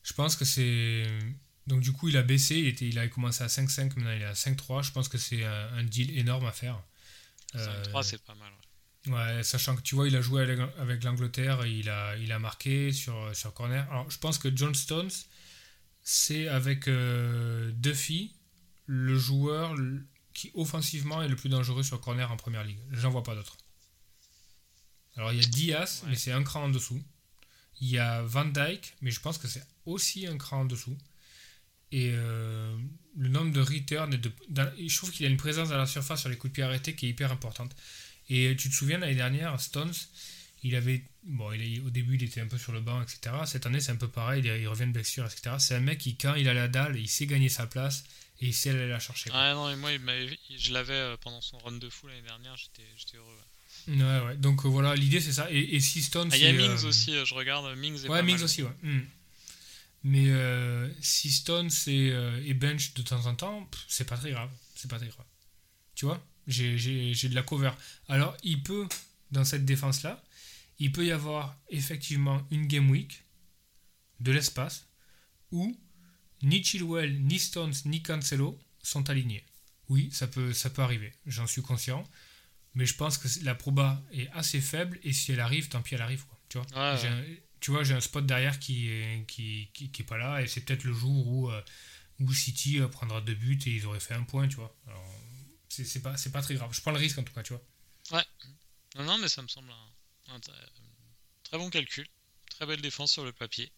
Euh, je pense que c'est donc du coup il a baissé, il était, il avait commencé à 5-5, maintenant il est à 5-3. Je pense que c'est un, un deal énorme à faire. Euh, 5-3, c'est pas mal. ouais. Ouais, sachant que tu vois, il a joué avec, l'Angleterre, et il a, il a marqué sur, sur corner. Alors, je pense que John Stones, c'est avec euh, Duffy, le joueur qui offensivement est le plus dangereux sur corner en première ligue. J'en vois pas d'autres. Alors, il y a Diaz, Ouais. mais c'est un cran en dessous. Il y a Van Dyke, mais je pense que c'est aussi un cran en dessous. Et euh, le nombre de returns, et de, dans- je trouve qu'il a une présence à la surface sur les coups de pied arrêtés qui est hyper importante. Et tu te souviens, l'année dernière, Stones, il avait. Bon, il est- au début, il était un peu sur le banc, etc. Cette année, c'est un peu pareil, il, il revient de blessure, etc. C'est un mec qui, quand il a la dalle, il sait gagner sa place et il sait aller la chercher. quoi. Ah non, et moi, il je l'avais euh, pendant son run de fou l'année dernière. J'étais heureux. ouais. Ouais, ouais. Donc euh, voilà, l'idée, c'est ça. Et, et si Stones. Ah, il y a Mings euh, aussi, euh, je regarde. Mings est Ouais, pas Mings mal. aussi, ouais. Hmm. Mais euh, si Stones est, euh, est bench de temps en temps, c'est pas très grave. C'est pas très grave. Tu vois? J'ai de la cover. Alors, il peut, dans cette défense-là, il peut y avoir effectivement une game week, de l'espace, où ni Chilwell, ni Stones, ni Cancelo sont alignés. Oui, ça peut, ça peut arriver. J'en suis conscient. Mais je pense que la proba est assez faible et si elle arrive, tant pis, elle arrive. Quoi. Tu vois? Ouais, tu vois, j'ai un spot derrière qui est, qui, qui, qui est pas là, et c'est peut-être le jour où, euh, où City euh, prendra deux buts et ils auraient fait un point, tu vois. Alors, c'est c'est pas, c'est pas très grave. Je prends le risque en tout cas, tu vois. Non, non, mais ça me semble un, un très, bon calcul. Très belle défense sur le papier.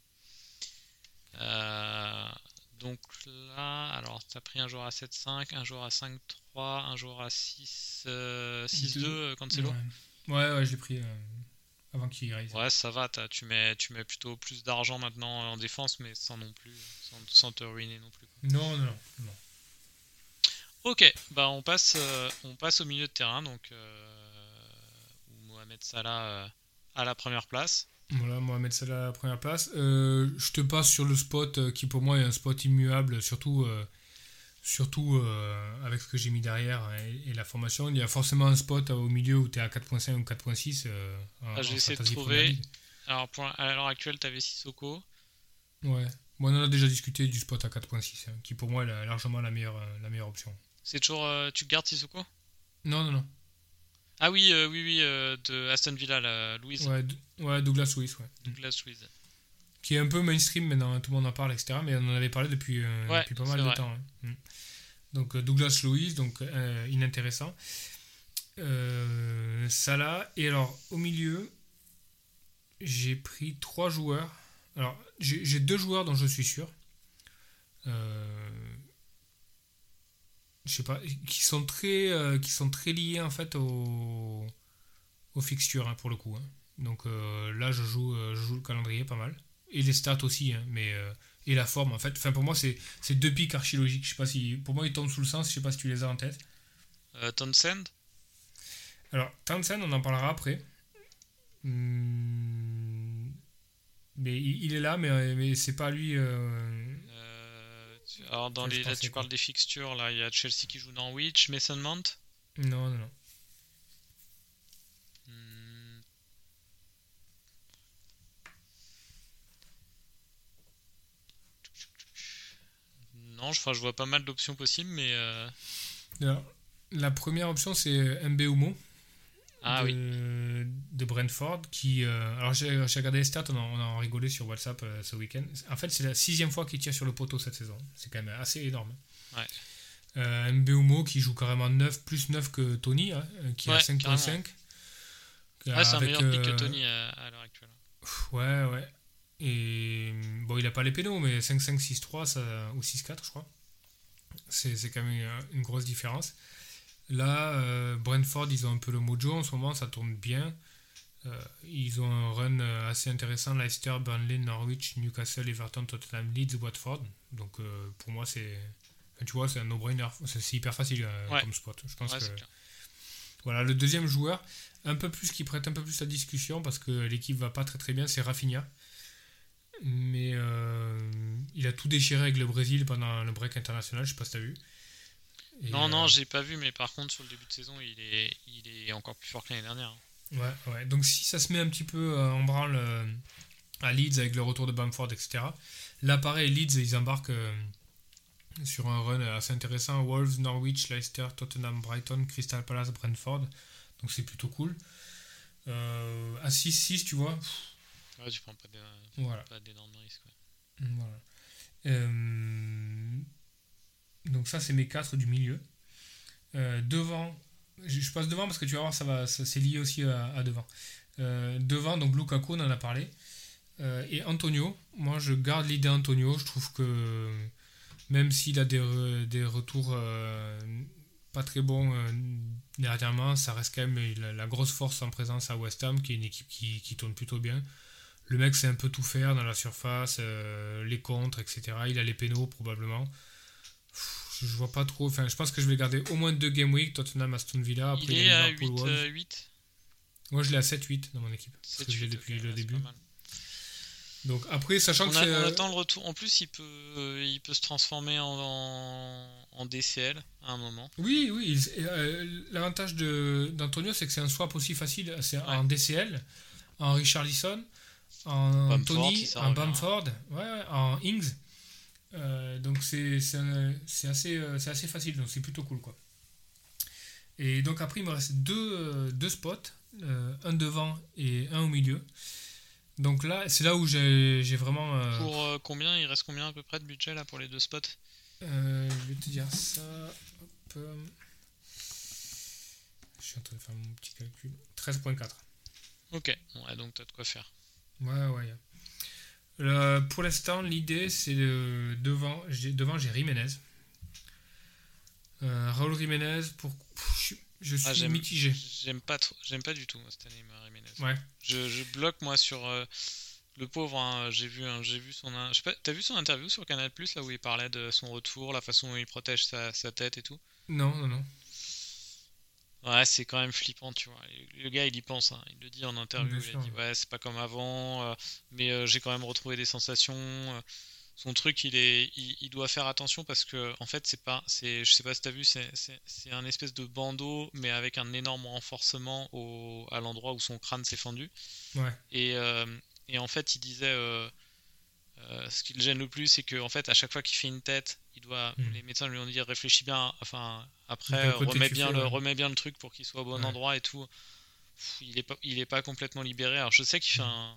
Euh, donc là, alors tu as pris un joueur à 7-5, un joueur à 5-3, un joueur à 6, euh, 6-2, Deux. euh, Cancelo. Ouais, ouais, ouais, je l'ai pris euh, avant qu'il raise. Ouais, ça va, tu, mets, tu mets plutôt plus d'argent maintenant en défense, mais sans non plus, sans, sans te ruiner non plus. quoi. Non, non, non. Ok, bah on passe, euh, on passe au milieu de terrain, donc euh, Mohamed Salah euh, à la première place. Voilà, Mohamed Salah à la première place. Euh, je te passe sur le spot euh, qui pour moi est un spot immuable, surtout euh, Surtout euh, avec ce que j'ai mis derrière et, la formation, il y a forcément un spot au milieu où tu es à 4.5 ou 4.6. Euh, ah, j'ai essayé de trouver. Alors, pour, à l'heure actuelle, tu avais Sissoko. Ouais. Bon, on a déjà discuté du spot à 4.6, hein, qui pour moi est largement la meilleure, la meilleure option. C'est toujours. Euh, tu gardes Sissoko? Non, non, non. Ah oui, oui, oui, de Aston Villa, la Louise. Ouais, ouais Douglas Louise, ouais. Douglas Louise qui est un peu mainstream maintenant, tout le monde en parle, etc. Mais on en avait parlé depuis, euh, depuis pas mal de temps. Hein. Mm. Donc euh, Douglas Louise, donc euh, inintéressant. Salah, et alors au milieu, j'ai pris trois joueurs. Alors j'ai deux joueurs dont je suis sûr. je sais pas, qui sont très, qui sont très liés en fait aux, aux fixtures hein, pour le coup. Hein. Donc là, je joue, je joue le calendrier pas mal et les stats aussi, hein, mais euh, et la forme en fait. Enfin pour moi c'est deux pics archéologiques. Je sais pas si pour moi ils tombent sous le sens. Je sais pas si tu les as en tête. Euh, Townsend? Alors Townsend on en parlera après. Hmm, mais il, est là, mais, mais c'est pas lui. Euh, euh, alors dans les là tu parles des fixtures là, il y a Chelsea qui joue Norwich, Mason Mount? Non non non. Non, je, je vois pas mal d'options possibles, mais. Euh, la première option, c'est Mbeumo. Ah de, oui. De Brentford, qui. Euh, alors, j'ai regardé les stats, on en, a rigolé sur WhatsApp euh, ce week-end. En fait, c'est la sixième fois qu'il tire sur le poteau cette saison. C'est quand même assez énorme. Ouais. Mbeumo qui joue carrément 9, plus 9 que Tony, hein, qui a 5.5. Ouais, c'est un meilleur pick que Tony à, à l'heure actuelle. Ouais, ouais. Et bon, il n'a pas les pénaux, mais 5-5, 6-3 ou 6-4, je crois. C'est quand même une grosse différence. Là, euh, Brentford, ils ont un peu le mojo en ce moment, ça tourne bien. Euh, ils ont un run euh, assez intéressant Leicester, Burnley, Norwich, Newcastle, Everton, Tottenham, Leeds, Watford. Donc pour moi, c'est. tu vois, c'est un no-brainer. C'est hyper facile comme spot. Je pense que. Voilà, le deuxième joueur, un peu plus qui prête un peu plus la discussion parce que l'équipe va pas très très bien, c'est Rafinha mais euh, il a tout déchiré avec le Brésil pendant le break international, je sais pas si t'as vu. non, non, euh, j'ai pas vu, mais par contre, sur le début de saison, il est, il est encore plus fort que l'année dernière. Ouais, ouais. Donc si ça se met un petit peu euh, en branle à Leeds avec le retour de Bamford, etc. Là, pareil, Leeds, ils embarquent sur un run assez intéressant. Wolves, Norwich, Leicester, Tottenham, Brighton, Crystal Palace, Brentford. Donc c'est plutôt cool. à 6-6, tu vois. Ouais, tu prends pas d'énormes risques. Voilà. Euh, donc ça, c'est mes quatre du milieu. Euh, devant, je, passe devant parce que tu vas voir, ça va, c'est lié aussi à, devant. Euh, devant, donc Lukaku, on en a parlé. et Antonio, moi je garde l'idée Antonio. Je trouve que même s'il a des, des retours pas très bons dernièrement, ça reste quand même la, grosse force en présence à West Ham, qui est une équipe qui, qui tourne plutôt bien. Le mec sait un peu tout faire dans la surface, euh, les contres, etc. Il a les pénaux probablement. je, vois pas trop. Enfin, je pense que je vais garder au moins deux Game Week, Tottenham, Aston Villa. Après, il est à 8, 8 euh, Moi, je l'ai à 7-8 dans mon équipe. C'est que depuis le début. Donc après, sachant on que on attend le retour. En plus, il peut, il peut se transformer en, en, DCL à un moment. Oui, oui. Euh, l'avantage d'Antonio, c'est que c'est un swap aussi facile. C'est en DCL, en Richarlison en Tony, en Bamford, ouais, en Ings. Euh, donc c'est assez, euh, assez facile, donc c'est plutôt cool quoi. Et donc après il me reste deux, euh, deux spots, un devant et un au milieu. Donc là c'est là où j'ai vraiment... Pour combien, il reste combien à peu près de budget là pour les deux spots? Je vais te dire ça. Je suis en train de faire mon petit calcul. 13.4. Ok, ouais, donc t'as de quoi faire. Ouais, ouais. Pour l'instant, l'idée, c'est de, devant, devant j'ai Jiménez. Euh, Raúl Jiménez, pour, je, suis ah, mitigé. J'aime pas, j'aime pas du tout cette année, Jiménez. Ouais. Je, je, bloque moi sur euh, le pauvre. Hein, j'ai vu, j'ai vu son, je sais pas, t'as vu son interview sur Canal Plus là où il parlait de son retour, la façon dont il protège sa, sa tête et tout? Non, non, non. Ouais, c'est quand même flippant, tu vois. Le gars, il y pense, hein. il le dit en interview. il dit Ouais, c'est pas comme avant, euh, mais euh, j'ai quand même retrouvé des sensations. Euh, son truc, il est, il, doit faire attention parce que en fait, c'est pas, c'est, je sais pas si t'as vu, c'est, c'est, un espèce de bandeau, mais avec un énorme renforcement au, à l'endroit où son crâne s'est fendu. Ouais. Et, et en fait, il disait, euh, ce qui le gêne le plus, c'est que en fait, à chaque fois qu'il fait une tête, il doit, hmm. les médecins lui ont dit, réfléchis bien, enfin, après, remets bien, le, remets bien le truc pour qu'il soit au bon endroit et tout. il est pas, il est pas complètement libéré. Alors, je sais qu'il fait un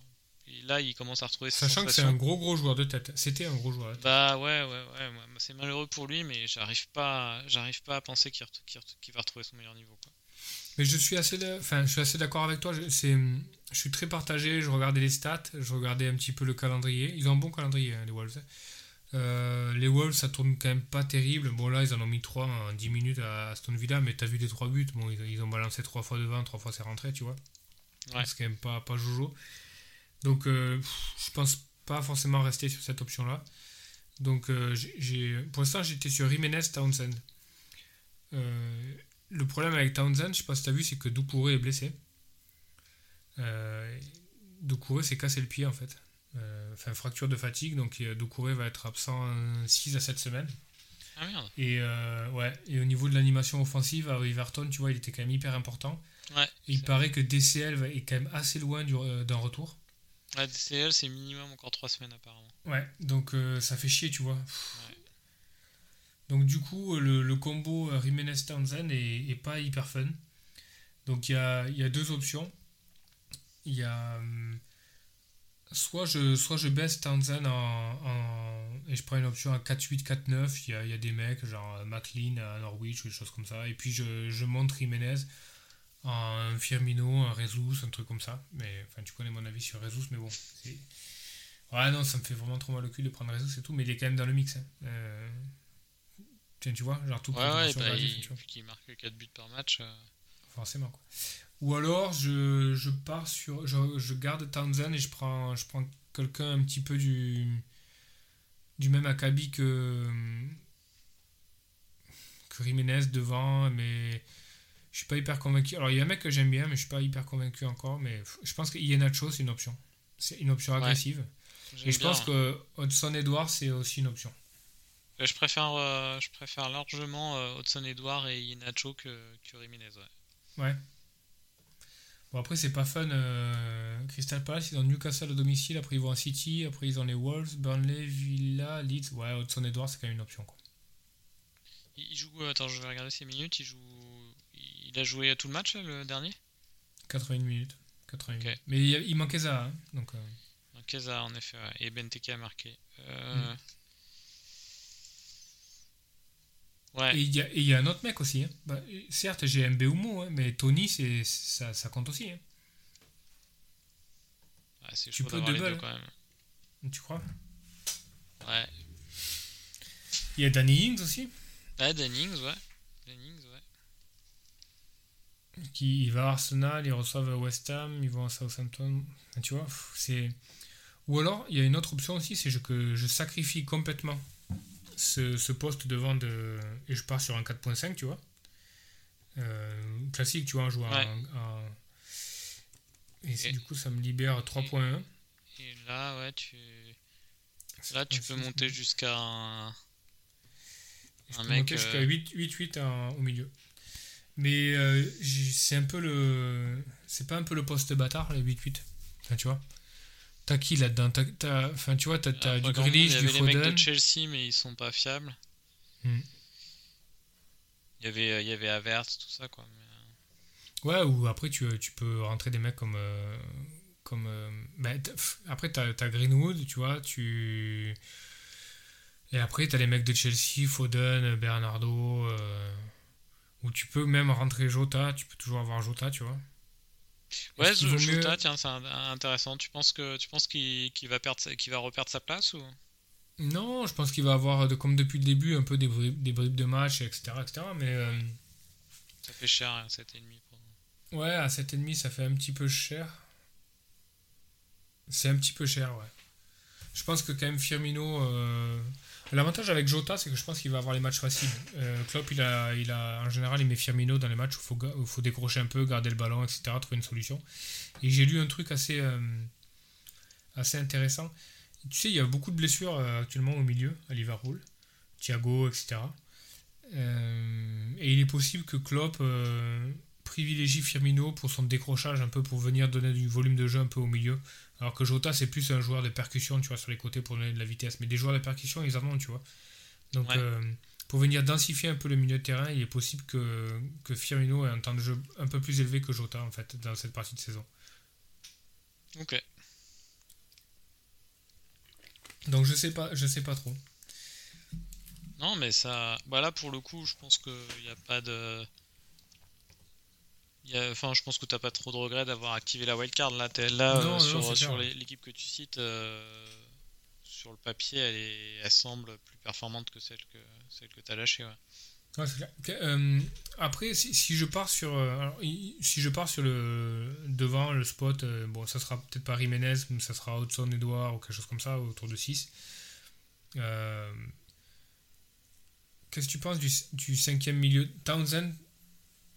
là, il commence à retrouver Sachant que c'est un gros gros joueur de tête. C'était un gros joueur de tête. Bah ouais, ouais, ouais. C'est malheureux pour lui, mais j'arrive pas, j'arrive pas à penser qu'il va retrouver son meilleur niveau. Quoi. Mais je suis assez, enfin, je suis assez d'accord avec toi. C'est, je suis très partagé. Je regardais les stats, je regardais un petit peu le calendrier. Ils ont un bon calendrier, hein, les Wolves. Euh, les Wolves, ça tourne quand même pas terrible. Bon, là, ils en ont mis 3 en 10 minutes à Aston Villa, mais t'as vu les 3 buts. Bon, ils, ont balancé 3 fois devant, 3 fois c'est rentré, tu vois. Ouais. C'est quand même pas, pas jojo. Donc, euh, je pense pas forcément rester sur cette option-là. Donc, euh, j'ai, pour l'instant, j'étais sur Jiménez Townsend. Euh, le problème avec Townsend, je sais pas si tu as vu, c'est que Doucouré est blessé. Euh, Doucouré s'est cassé le pied en fait. enfin, fracture de fatigue, donc Doucouré va être absent 6 à 7 semaines. Ah merde. Et, ouais, et au niveau de l'animation offensive, à Everton, tu vois, il était quand même hyper important. Ouais, il paraît que DCL est quand même assez loin d'un retour. La DCL, c'est minimum encore 3 semaines apparemment. Ouais, donc euh, ça fait chier, tu vois. Donc du coup, le, combo euh, Jiménez-Townsend est, pas hyper fun. Donc il y a, deux options. Il y a... Hum, soit je, baisse Townsend en, et je prends une option à 4-8-4-9. Il y a, des mecs genre euh, McLean à Norwich ou des choses comme ça. Et puis je, monte Jiménez un Firmino, un Rezus, un truc comme ça. Mais enfin, tu connais mon avis sur Rezus, mais bon. Ouais, non, ça me fait vraiment trop mal au cul de prendre Rezus et tout, mais il est quand même dans le mix. Hein. Euh... Tu vois, genre tout Ouais, ouais, bah, il, marque 4 buts par match. Euh. Forcément, quoi. Ou alors, je, je pars sur. Je, je, garde Townsend et je prends, je prends quelqu'un un petit peu du. du même acabit que. que Jiménez devant, mais je suis pas hyper convaincu. Alors, il y a un mec que j'aime bien, mais je suis pas hyper convaincu encore. Mais je pense que Ienacho, c'est une option. C'est une option agressive. Et je pense que Hudson Edouard, c'est aussi une option. Je préfère, euh, je préfère largement euh, Hudson Edouard et Ienacho que, que Jiménez. Ouais. ouais. Bon, après, c'est pas fun. Euh, Crystal Palace, ils ont Newcastle au domicile. Après, ils vont à City. Après, ils ont les Wolves, Burnley, Villa, Leeds. Ouais, Hudson Edouard, c'est quand même une option. Quoi. Il joue. Attends, je vais regarder ses minutes. Il joue il a joué tout le match, le dernier? 81 minutes. 80 Mais il, manquait ça. Hein, donc, euh... en effet. Et Benteke a marqué. Euh, mm. Ouais. Et il y, a un autre mec aussi. Hein. Bah, certes, j'ai Mbeumo, hein, mais Tony, ça, ça compte aussi. Hein. tu peux double quand même. Tu crois? Ouais. Il y a Danny Ings aussi. Ouais, Danny Ings, ouais qui il va à Arsenal, ils reçoivent West Ham, ils vont à Southampton. Tu vois, c'est. Ou alors, il y a une autre option aussi, c'est que je sacrifie complètement ce, ce, poste devant de. Et je pars sur un 4.5, tu vois. Euh, classique, tu vois, un joueur Et, du coup, ça me libère 3.1. Et, là, ouais, tu. Là, tu peux monter jusqu'à un. un mec. Jusqu'à 8-8 euh, au milieu. Mais euh, c'est un peu le. C'est pas un peu le poste bâtard, les 8-8. Enfin, tu vois. T'as qui là-dedans Enfin, tu vois, t'as as du Grealish, du Foden. Il y avait les mecs de Chelsea, mais ils sont pas fiables. Hmm. Il y avait, il y avait Avert, tout ça, quoi. Euh. Ouais, ou après, tu, tu peux rentrer des mecs comme. Euh, comme ben, après, t'as as Greenwood, tu vois, tu. Et après, t'as les mecs de Chelsea, Foden, Bernardo. Ou tu peux même rentrer Jota, tu peux toujours avoir Jota, tu vois. Ouais, Jota, tiens, c'est intéressant. Tu penses que tu penses qu'il va perdre, qu'il va reperdre sa place ou? Non, je pense qu'il va avoir, comme depuis le début, un peu des bribes, des bribes de match, etc., etc. Mais euh, ça fait cher à 7,5 pour... Ouais, à 7,5 ça fait un petit peu cher. C'est un petit peu cher, ouais. Je pense que quand même Firmino. Euh, L'avantage avec Jota, c'est que je pense qu'il va avoir les matchs faciles. Euh, Klopp, il a, il a, en général, il met Firmino dans les matchs où il faut, faut, décrocher un peu, garder le ballon, etc., trouver une solution. Et j'ai lu un truc assez, euh, assez intéressant. tu sais, il y a beaucoup de blessures euh, actuellement au milieu, à Liverpool. Thiago, etc. Euh, et il est possible que Klopp privilégie Firmino pour son décrochage, un peu pour venir donner du volume de jeu un peu au milieu. Alors que Jota, c'est plus un joueur de percussion, tu vois, sur les côtés pour donner de la vitesse. Mais des joueurs de percussion, ils en ont, tu vois. Donc, Ouais. euh, pour venir densifier un peu le milieu de terrain, il est possible que, que Firmino ait un temps de jeu un peu plus élevé que Jota, en fait, dans cette partie de saison. Ok. Donc, je sais pas, je sais pas trop. Non, mais ça. Bah là, pour le coup, je pense qu'il n'y a pas de. Enfin, je pense que t'as pas trop de regrets d'avoir activé la wildcard. Là, t'es là Non, euh, non, sur, les- l'équipe que tu cites. euh, sur le papier, elle, est... elle semble plus performante que celle que celle que t'as lâchée. Ouais. Ouais, euh, après, si, si je pars sur, euh, alors, si je pars sur le devant le spot, euh, bon, ça sera peut-être pas Jiménez, mais ça sera Hudson Edouard ou quelque chose comme ça autour de 6. Euh, Qu'est-ce que tu penses du, du cinquième milieu? Townsend,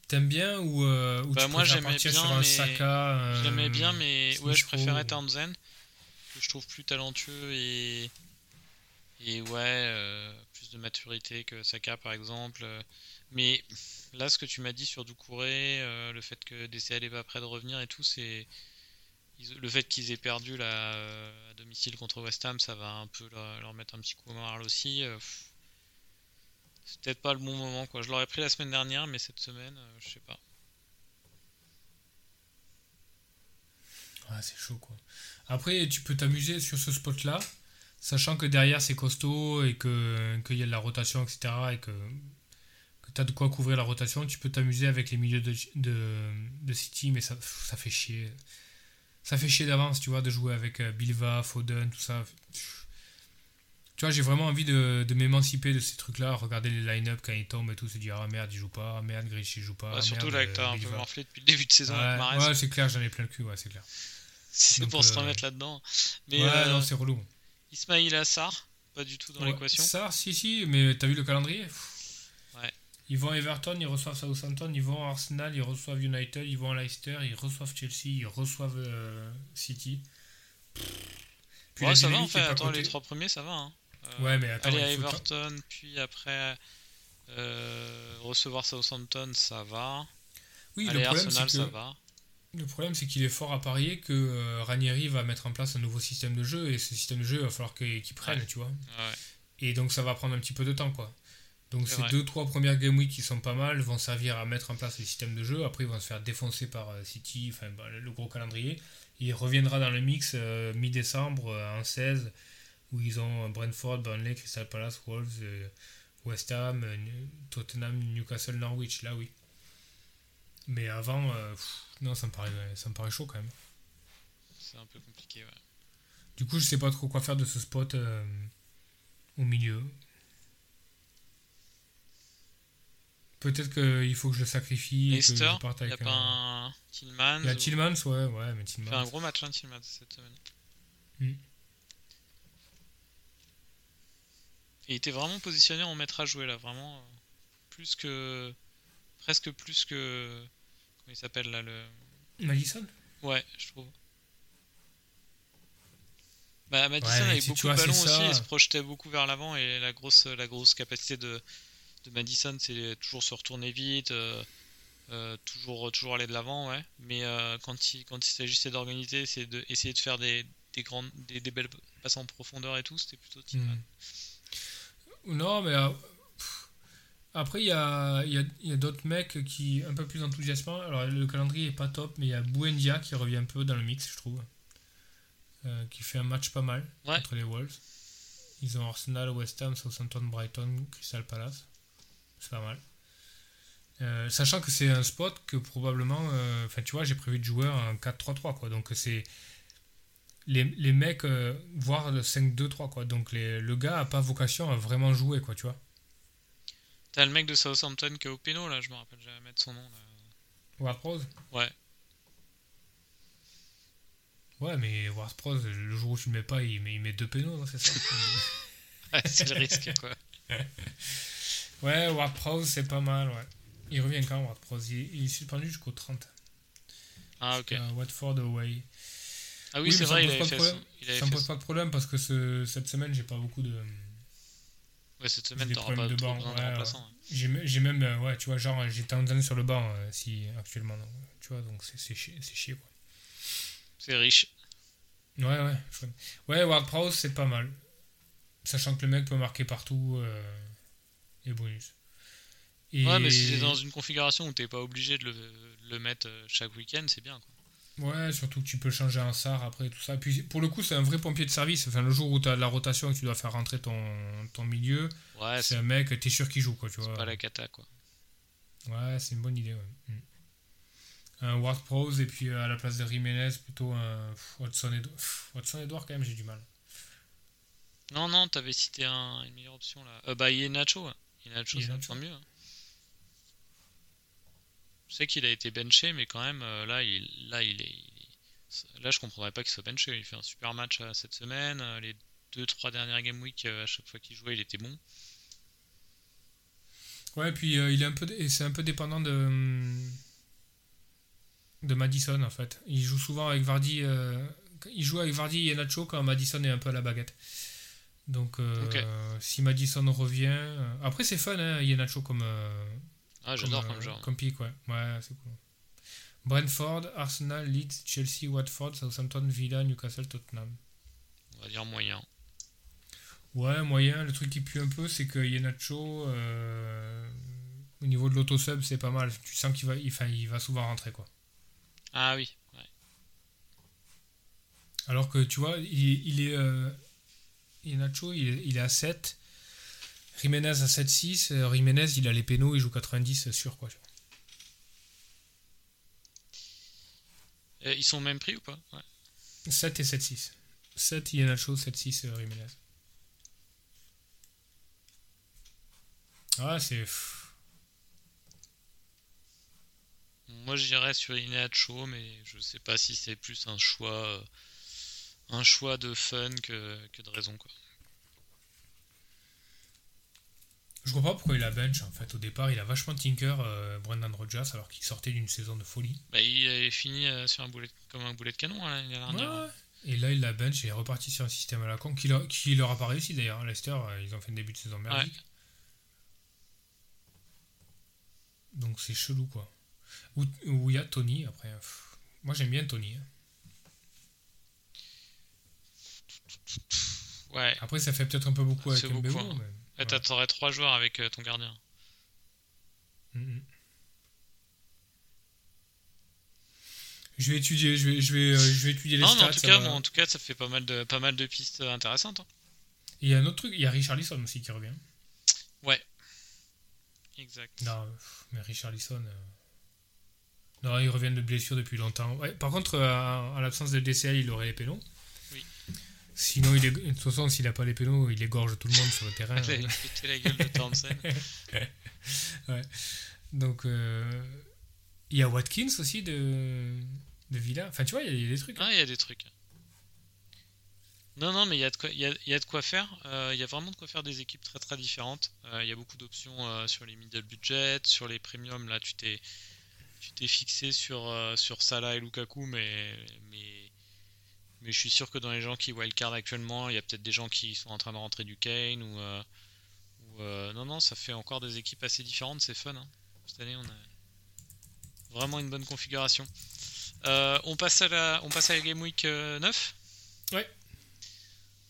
t'aimes bien ou, euh, ou Bah, tu moi, préfères j'aimais partir bien, sur un mais- Saka euh, J'aimais bien, mais ouais, je préférais ou- Townsend, que je trouve plus talentueux et et ouais, euh, plus de maturité que Saka par exemple. Mais là, ce que tu m'as dit sur Doucouré, euh, le fait que DCL est pas prêt de revenir et tout, c'est le fait qu'ils aient perdu là, à domicile contre West Ham, ça va un peu leur, leur mettre un petit coup au moral aussi. pff. C'est peut-être pas le bon moment quoi. Je l'aurais pris la semaine dernière, mais cette semaine, euh, je sais pas. Ouais, c'est chaud quoi. Après, tu peux t'amuser sur ce spot-là, sachant que derrière c'est costaud et que qu'il y a de la rotation, etc. et que, que tu as de quoi couvrir la rotation. Tu peux t'amuser avec les milieux de, de, de City, mais ça, ça fait chier. Ça fait chier d'avance, tu vois, de jouer avec euh, Bilva, Foden, tout ça. Tu vois, j'ai vraiment envie de, de m'émanciper de ces trucs-là, regarder les line-up quand ils tombent et tout, se dire ah merde, il joue pas, ah, merde, Grealish il joue pas. Ouais, ah, surtout merde, là que t'as euh, un peu Bilva. morflé depuis le début de saison avec Ouais, c'est clair, j'en ai plein le cul, ouais, c'est clair. C'est pour se euh, remettre là-dedans. Mais ouais, euh, non, c'est relou. Ismail Assar, pas du tout dans Ouais, l'équation. Ça, si, si, mais t'as vu le calendrier? Ouais. Ils vont à Everton, ils reçoivent Southampton, ils vont à Arsenal, ils reçoivent United, ils vont à Leicester, ils reçoivent Chelsea, ils reçoivent euh, City. Puis ouais, ça va en fait. Attends, les trois premiers, ça va. Hein. Euh, Ouais, mais attends, aller à Everton, puis après euh, recevoir Southampton, ça va. Oui, aller le problème, Arsenal, c'est ça va. le problème, c'est qu'il est fort à parier que euh, Ranieri va mettre en place un nouveau système de jeu, et ce système de jeu, il va falloir qu'il prenne, Ouais. tu vois. Ouais. Et donc ça va prendre un petit peu de temps quoi. Donc ces vrai. deux trois premières game week qui sont pas mal vont servir à mettre en place le système de jeu. Après ils vont se faire défoncer par euh, City, enfin bah, le gros calendrier. Il reviendra dans le mix euh, mi-décembre en 16 où ils ont euh, Brentford, Burnley, Crystal Palace, Wolves, euh, West Ham, euh, Tottenham, Newcastle, Norwich. Là oui. Mais avant, euh, pff, non ça me paraît ça me paraît chaud quand même. C'est un peu compliqué, ouais. Du coup je sais pas trop quoi faire de ce spot euh, au milieu. Peut-être qu'il faut que je le sacrifie. et que Leicester, je parte il n'y a avec pas un... un Tillman. Il y a Tillmans, ouais, ouais, mais Il fait un Tillmans. gros match, hein, Tillman, cette semaine. Hmm. Et il était vraiment positionné en maître à jouer là, vraiment. euh, Plus que. Presque plus que. Comment il s'appelle là le. Madison? Ouais, je trouve. Bah, Madison Ouais, si beaucoup de ballons aussi, il se projetait beaucoup vers l'avant et la grosse, la grosse capacité de, de Madison, c'est toujours se retourner vite, euh, euh, toujours, toujours aller de l'avant, ouais. Mais euh, quand il, quand il s'agissait d'organiser, c'est de essayer de faire des, des grandes, des, des belles passes en profondeur et tout, c'était plutôt Tillman. Non, mais euh, pff, après, il y a, il y a, il y a d'autres mecs qui un peu plus enthousiasmants. Alors, le calendrier est pas top, mais il y a Buendia qui revient un peu dans le mix, je trouve. Euh, qui fait un match pas mal Ouais. contre les Wolves. Ils ont Arsenal, West Ham, Southampton, Brighton, Crystal Palace. C'est pas mal. Euh, sachant que c'est un spot que probablement. euh, Enfin, tu vois, j'ai prévu de jouer en 4-3-3, quoi. Donc, c'est. Les, les mecs, euh, voire le 5-2-3, quoi. Donc, les- le gars a pas vocation à vraiment jouer, quoi, tu vois. T'as le mec de Southampton qui est au péno là, je me rappelle jamais de son nom là. Ward Ouais. Ouais, mais Ward Prose, le jour où tu le mets pas, il met, il met deux pénaux, non, c'est ça Ouais, c'est le risque quoi. Ouais, Ward Prose, c'est pas mal, ouais. Il revient quand, Ward Prose? Il, il est suspendu jusqu'au 30. Ah ok. Watford away. Ah oui, c'est vrai, il avait fait problème. ça me pose pas de problème parce que ce, cette semaine, j'ai pas beaucoup de. Ouais, cette semaine, t'auras pas de banc. Ouais, de remplaçant. J'ai même, euh, ouais, tu vois, genre, j'ai Townsend sur le banc euh, si, actuellement. tu vois, donc c'est chier, chier, quoi. C'est riche. Ouais, ouais. Ouais, Ward Prowse, c'est pas mal. Sachant que le mec peut marquer partout euh, et bonus. Ouais, mais si c'est dans une configuration où t'es pas obligé de le, de le mettre chaque week-end, c'est bien, quoi. Ouais, surtout que tu peux changer un SAR après tout ça. puis pour le coup, c'est un vrai pompier de service. Enfin, le jour où tu as la rotation et que tu dois faire rentrer ton, ton milieu, ouais, c'est un mec, t'es sûr qu'il joue quoi, tu vois. pas la cata quoi. Ouais, c'est une bonne idée. Ouais. Mm. Un Ward Pros et puis euh, à la place de Jiménez, plutôt un Watson Edouard, quand même, j'ai du mal. Non, non, t'avais cité un, une meilleure option là. Euh, bah, Ienacho. Ienacho, c'est mieux. Hein. Je sais qu'il a été benché, mais quand même, euh, là, il, là, il est, là, je comprendrais pas qu'il soit benché. Il fait un super match euh, cette semaine. Euh, les deux, trois dernières game week, à chaque fois qu'il jouait, il était bon. Ouais, et puis il est un peu, c'est un peu dépendant de de Madison en fait. Il joue souvent avec Vardy. il joue avec Vardy et Nacho quand Madison est un peu à la baguette. Donc si Madison revient, après c'est fun, hein, Nacho comme ah, j'adore comme, genre. Comme pick, ouais. Ouais, c'est cool. Brentford, Arsenal, Leeds, Chelsea, Watford, Southampton, Villa, Newcastle, Tottenham. On va dire moyen. Ouais, moyen. Le truc qui pue un peu, c'est que Yenacho, euh, au niveau de l'autosub, c'est pas mal. Tu sens qu'il va, il, il va souvent rentrer, quoi. Ah oui, ouais. Alors que tu vois, il, il est. Euh, Yenacho, il, il est à 7. Jiménez à 7-6, euh, Jiménez il a les pénaux, il joue 90 sûr quoi. Euh, ils sont au même prix ou pas? 7 et 7-6. 7 Ienacho, 7-6 euh, Jiménez. Ah c'est... Moi j'irais sur Ineacho, mais je sais pas si c'est plus un choix, un choix de fun que, que de raison quoi. Je comprends pourquoi il a bench en fait. Au départ, il a vachement tinker euh, Brendan Rodgers alors qu'il sortait d'une saison de folie. Bah, il avait fini euh, sur un boulet, comme un boulet de canon hein, l'année dernière. Et là, il a bench et est reparti sur un système à la con qui, leur, qui leur a pas réussi d'ailleurs. Leicester, euh, ils ont fait un début de saison merdique. Donc c'est chelou quoi. Où il y a Tony après. Moi j'aime bien Tony. Hein. Ouais. Après ça fait peut-être un peu beaucoup avec Mbemo. Hein. Mais... Ouais, T'aurais trois joueurs avec euh, ton gardien. Mm-hmm. Je vais étudier, je vais, je vais, euh, je vais étudier les non, stats. en tout, cas, en tout cas, ça fait pas mal de, pas mal de pistes euh, intéressantes. Hein. Il y a un autre truc, il y a Richarlison aussi qui revient. Ouais. Exact. Non, mais Richarlison. Non, il revient de blessure depuis longtemps. Ouais, par contre, à, l'absence de DCL, il aurait les pénaux. Sinon, il est... de toute façon, s'il n'a pas les pénaux, il égorge tout le monde sur le terrain. il a la gueule de ouais. Donc, euh, il y a Watkins aussi de, de Villa. Enfin, tu vois, il y, a des trucs. Hein. Ah, il y a des trucs. Non, non, mais il y a de quoi, il y a, il y a de quoi faire. Euh, il y a vraiment de quoi faire des équipes très très différentes. Euh, il y a beaucoup d'options sur les middle budget, sur les premiums. Là, tu t'es, tu t'es fixé sur, sur Salah et Lukaku, mais, mais mais je suis sûr que dans les gens qui wildcard actuellement, il y a peut-être des gens qui sont en train de rentrer du Kane ou, euh, euh, non non, ça fait encore des équipes assez différentes, c'est fun. Hein. Cette année, on a vraiment une bonne configuration. Euh, on passe à la, on passe à la Game Week 9 Ouais.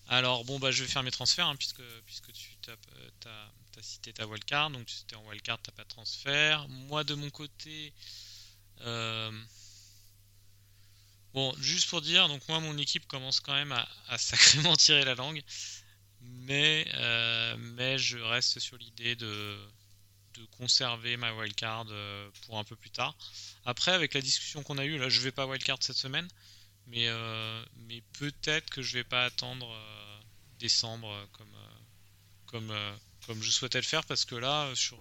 Alors bon bah je vais faire mes transferts hein, puisque puisque tu as, cité ta wildcard, donc tu étais en wildcard, t'as pas de transfert. Moi de mon côté. Bon, juste pour dire, donc moi mon équipe commence quand même à, sacrément tirer la langue, mais, euh, mais je reste sur l'idée de, de, conserver ma wildcard euh, pour un peu plus tard. Après, avec la discussion qu'on a eue, là je vais pas wildcard cette semaine, mais, euh, mais peut-être que je vais pas attendre décembre comme, comme, comme je souhaitais le faire, parce que là, sur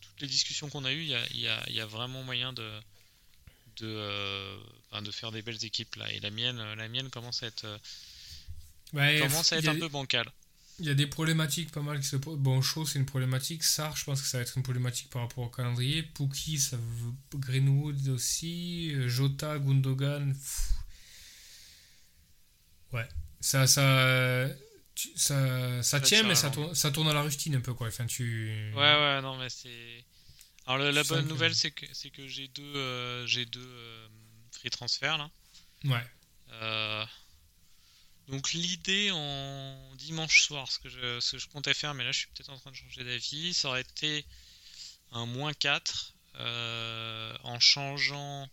toutes les discussions qu'on a eues, il y a, y a vraiment moyen de de, euh, de faire des belles équipes là. Et la mienne, euh, la mienne commence à être, euh, commence à être un peu bancale. Il y a des problématiques pas mal qui se posent. Bon, Shaw, c'est une problématique. Sar, je pense que ça va être une problématique par rapport au calendrier. Pookie, ça veut... Greenwood aussi. Jota, Gundogan. Ouais. Ça, ça, tu- ça, ça, tient, mais ça tourne, ça tourne à la rustine un peu, quoi. Enfin, tu... Ouais, ouais, non, mais c'est. Alors, la bonne nouvelle, c'est que, c'est que j'ai deux, euh, j'ai deux euh, free transferts là. Ouais. Euh, Donc, l'idée en dimanche soir, ce que, je, ce que je comptais faire, mais là je suis peut-être en train de changer d'avis, ça aurait été un moins 4 euh, en changeant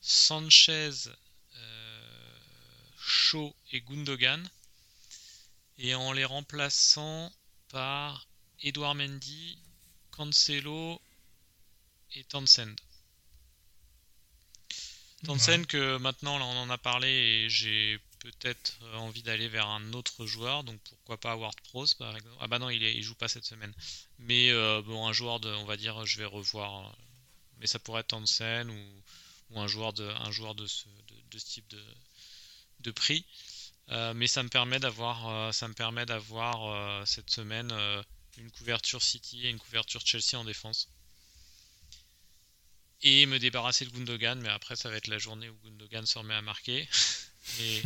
Sanchez, euh, Shaw et Gundogan et en les remplaçant par Edouard Mendy, Cancelo et Townsend. Townsend que maintenant là on en a parlé et j'ai peut-être euh, envie d'aller vers un autre joueur donc pourquoi pas Ward Prowse par exemple. Ah bah non il, est, il joue pas cette semaine. Mais euh, bon un joueur de on va dire je vais revoir euh, mais ça pourrait être Townsend ou, ou un joueur de un joueur de ce, de, de ce type de, de prix. Euh, mais ça me permet d'avoir euh, ça me permet d'avoir cette semaine une couverture City et une couverture Chelsea en défense. Et me débarrasser de Gundogan mais après ça va être la journée où Gundogan se remet à marquer. Et-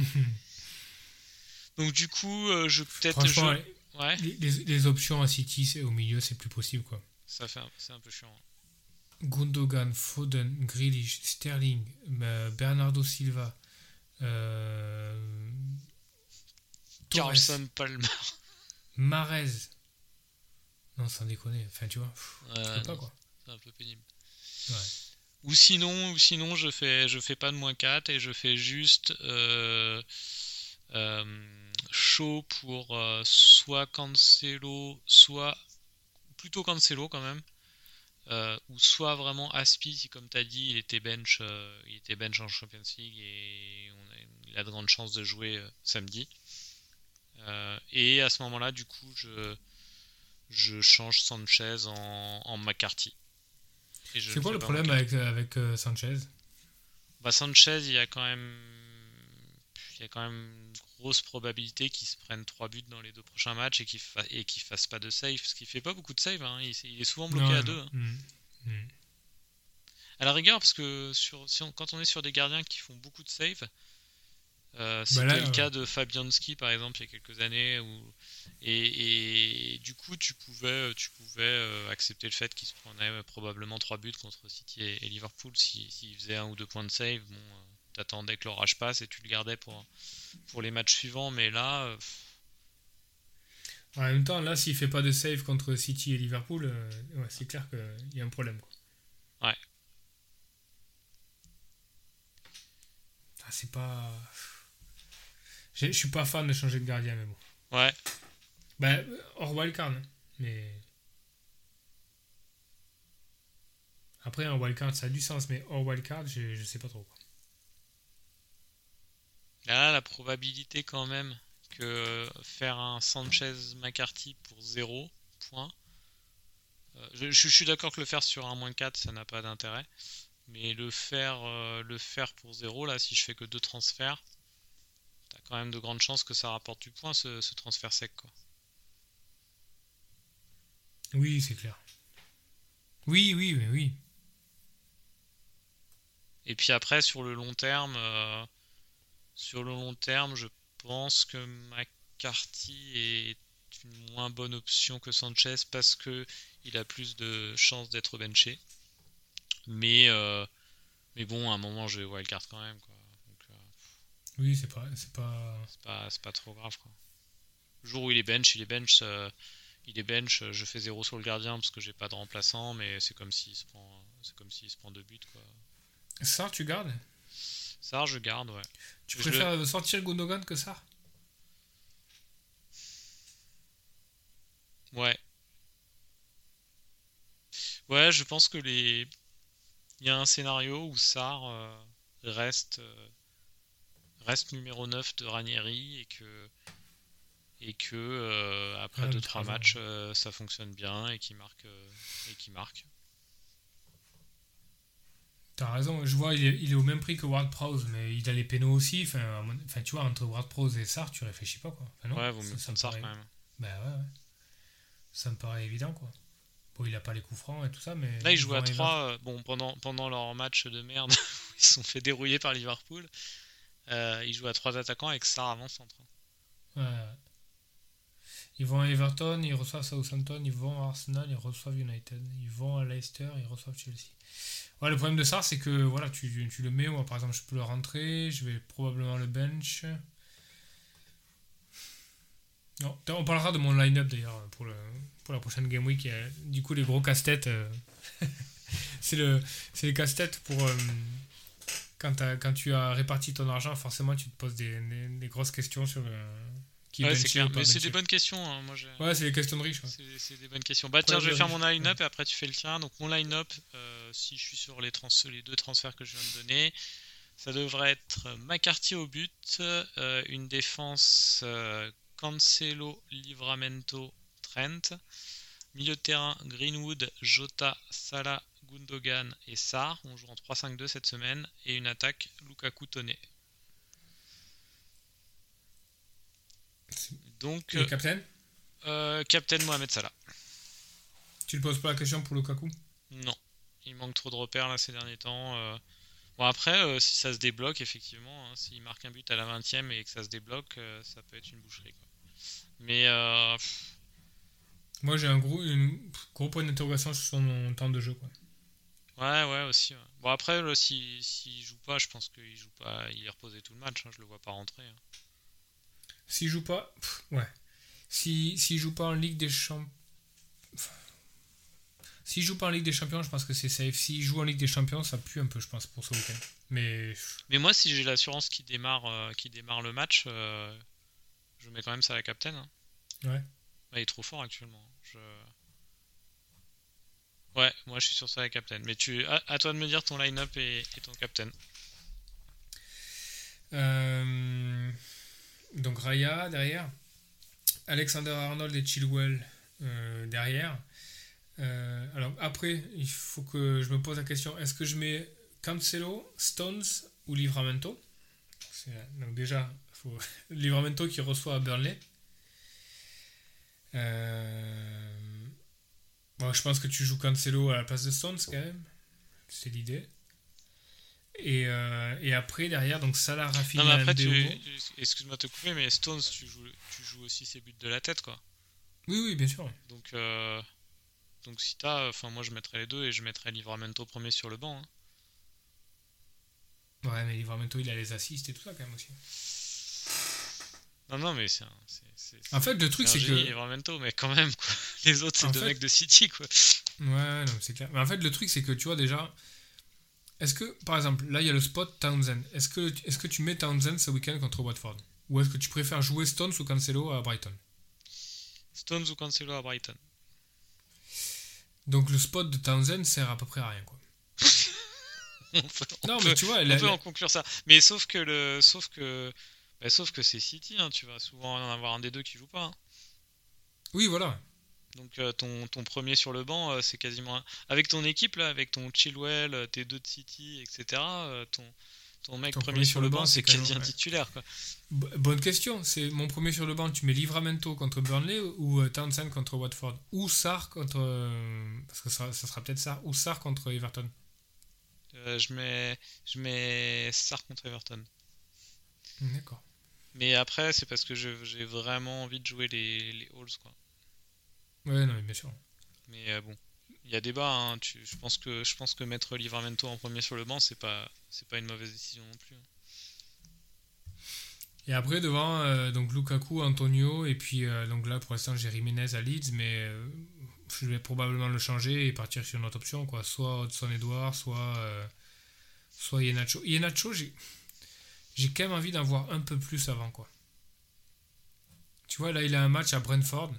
donc du coup euh, je peut-être Franchement, je- ouais. Les, options à City, c'est- au milieu, c'est plus possible, quoi. ça fait un- c'est un peu chiant. Gundogan, Foden, Grealish, Sterling, euh, Bernardo Silva, euh, Carlson Palmer. Marez. Non, sans déconner. Enfin, tu vois, pff, je peux pas, quoi. c'est un peu pénible Ouais. Ou sinon, ou sinon je fais je fais pas de moins 4 et je fais juste euh, euh, chaud pour euh, soit Cancelo, soit plutôt Cancelo quand même, euh, ou soit vraiment Aspi si comme tu as dit il était bench euh, il était bench en Champions League et on a, il a de grandes chances de jouer euh, samedi. Et à ce moment-là, du coup, je je change Sanchez en, en McCarthy. C'est quoi le problème McCarthy. avec, avec euh, Sanchez? Bah Sanchez, il y a quand même il y a quand même une grosse probabilité qu'il se prenne 3 buts dans les deux prochains matchs et qu'il fa... et qu'il fasse pas de save, parce qu'il fait pas beaucoup de save, hein. il, il est souvent bloqué Non, à non. 2. hein. Mm. Mm. À la rigueur, parce que sur, si on- quand on est sur des gardiens qui font beaucoup de save, euh, c'était là, le euh, cas de Fabianski par exemple il y a quelques années, où, et, et du coup tu pouvais, tu pouvais euh, accepter le fait qu'il se prenait probablement 3 buts contre City et, et Liverpool s'il si, faisait un ou deux points de save. Bon, t'attendais que l'orage passe et tu le gardais pour, pour les matchs suivants, mais là, En même temps, là, s'il fait pas de save contre City et Liverpool, euh, ouais, c'est clair qu'il y a un problème. Quoi. Ouais. Ah, c'est pas. Je suis pas fan de changer de gardien, mais bon. ouais, Bah, euh, hors wildcard, hein, mais. Après, un wildcard, ça a du sens, mais hors wildcard, je, je sais pas trop. Quoi. Là, la probabilité quand même que faire un Sanchez McCarthy pour 0 point. euh, je, je suis d'accord que le faire sur un moins 4, ça n'a pas d'intérêt. Mais le faire, euh, le faire pour 0, là, si je fais que deux transferts, quand même de grandes chances que ça rapporte du point ce, ce transfert sec. Quoi. Oui, c'est clair. Oui, oui, mais oui. Et puis après, sur le long terme, euh, sur le long terme, je pense que McCarthy est une moins bonne option que Sanchez parce que il a plus de chances d'être benché. Mais, euh, mais bon, à un moment, je vais wildcard quand même. Quoi. Oui, c'est pas. C'est pas... c'est pas, pas trop grave. Quoi. Le jour où il est bench, il est bench. euh, il est bench, je fais 0 sur le gardien parce que j'ai pas de remplaçant, mais c'est comme s'il se prend, c'est comme s'il se prend deux buts. Quoi. Ça, tu gardes? Ça, je garde, ouais. Tu Je préfères sortir Gundogan que ça Ouais. Ouais, je pense que les. Il y a un scénario où Sar euh, reste, euh, reste numéro 9 de Ranieri et que. Et que euh, après Ah, 2-3 mais t'as raison. matchs, euh, ça fonctionne bien et qui marque. euh, et qui marque. T'as raison, je vois, il est, il est au même prix que Ward Prowse, mais il a les pénaux aussi. Enfin, tu vois, entre Ward Prowse et Sar, tu réfléchis pas, quoi. Non, ouais, mieux ça, me paraît- quand même. Bah ouais, ouais. Ça me paraît évident, quoi. Bon, il a pas les coups francs et tout ça, mais. Là, ils jouent à arriver 3. Bon, pendant, pendant leur match de merde, ils se sont fait dérouiller par Liverpool. Euh, ils jouent à trois attaquants avec Sarr avant centre. Ouais. Ils vont à Everton, ils reçoivent Southampton, ils vont à Arsenal, ils reçoivent United. Ils vont à Leicester, ils reçoivent Chelsea. Ouais, le problème de ça, c'est que voilà, tu, tu le mets, moi par exemple, je peux le rentrer, je vais probablement le bench. Non, on parlera de mon line-up d'ailleurs pour, le, pour la prochaine Game Week. Du coup, les gros casse-têtes, euh, c'est le, les casse-têtes pour. euh, quand, tu as réparti ton argent, forcément, tu te poses des, des- des grosses questions sur le, qui Ouais, c'est clair. Mais c'est des bonnes questions. hein, Moi, Ouais, c'est les questions de riches. C'est des bonnes questions. Bah tiens, je vais faire mon line-up et après tu fais le tien. Donc mon line-up, euh, si je suis sur les, trans les deux transferts que je viens de donner, ça devrait être McCarthy au but, euh, une défense euh, Cancelo, Livramento, Trent, milieu de terrain Greenwood, Jota, Salah, Gundogan et Sarr. On joue en 3-5-2 cette semaine et une attaque Lukaku Toné. Donc, Et le capitaine euh, Captain Mohamed Salah. Tu ne poses pas la question pour Lukaku? Non, il manque trop de repères là ces derniers temps. euh. Bon après, euh, si ça se débloque, effectivement, hein, s'il marque un but à la 20ème et que ça se débloque, euh, ça peut être une boucherie. Quoi. Mais euh, Moi, j'ai un gros, une- gros point d'interrogation sur son temps de jeu. Quoi. Ouais, ouais aussi. ouais. Bon après, là, si s'il joue pas, je pense qu'il joue pas, il est reposé tout le match. hein, je le vois pas rentrer. hein. S'il joue pas, pff, ouais. Si, s'il joue pas en Ligue des Champions. S'il joue pas en Ligue des Champions, je pense que c'est safe. S'il joue en Ligue des Champions, ça pue un peu, je pense, pour ce week-end. Mais Mais moi, si j'ai l'assurance qui démarre, euh, démarre le match, euh, je mets quand même ça à la captain. hein. ouais. Ouais, il est trop fort actuellement. Je... Ouais, moi je suis sur ça avec Captain. Mais tu, à, toi de me dire ton line-up et, ton Captain. Euh, donc Raya derrière. Alexander Arnold et Chilwell euh, derrière. Euh, alors après, il faut que je me pose la question est-ce que je mets Cancelo, Stones ou Livramento? Donc déjà, faut Livramento qui reçoit à Burnley. Euh, je pense que tu joues Cancelo à la place de Stones quand même. C'est l'idée. Et, euh, et après, derrière, donc Salah, Rafinha, Non, mais après, tu... Mbeumo. excuse-moi de te couper, mais Stones, tu joues, tu joues aussi ses buts de la tête, quoi. Oui, oui, bien sûr. Donc, euh, donc si t'as, enfin, moi je mettrais les deux et je mettrais Livramento premier sur le banc. hein. Ouais, mais Livramento, il a les assists et tout ça quand même aussi. Non, non, mais c'est En fait, le truc, c'est que. Livramento, mais quand même, quoi. Les autres, c'est deux fait- mecs de City, quoi. Ouais, non, c'est clair. Mais en fait, le truc, c'est que tu vois déjà. Est-ce que, par exemple, là, il y a le spot Townsend. Est-ce que, est que tu mets Townsend ce week-end contre Watford? Ou est-ce que tu préfères jouer Stones ou Cancelo à Brighton? Stones ou Cancelo à Brighton. Donc, le spot de Townsend sert à peu près à rien, quoi. On peut- on Non, peut- mais tu vois, on la- peut la- en conclure ça. Mais sauf que le, sauf que, bah, sauf que c'est City, hein, tu vas souvent en avoir un des deux qui joue pas. hein. oui, voilà. Donc euh, ton, ton premier sur le banc, euh, c'est quasiment un- avec ton équipe là, avec ton Chilwell, euh, tes deux de City, etc. euh, ton ton mec Ton premier, sur le banc, c'est quasi titulaire quoi. Bonne question. C'est mon premier sur le banc. Tu mets Livramento contre Burnley ou Townsend contre Watford? Ou Sarr contre. parce que ça, ça sera peut-être Sarr. Ou Sarr contre Everton? Je mets je mets contre Everton. D'accord. Mais après, c'est parce que j'ai vraiment envie de jouer les les Halls quoi. Ouais, non, mais bien sûr. Mais euh, bon, il y a débat. Hein, tu, je pense que je pense que mettre Livramento en premier sur le banc, c'est pas c'est pas une mauvaise décision non plus. hein. Et après, devant, euh, donc Lukaku, Antonio, et puis euh, donc là, pour l'instant, j'ai Jiménez à Leeds, mais je vais probablement le changer et partir sur une autre option, quoi. Soit Hudson Edouard, soit, soit Yenacho. Yenacho, j'ai, j'ai quand même envie d'en voir un peu plus avant, quoi. Tu vois, là, il a un match à Brentford.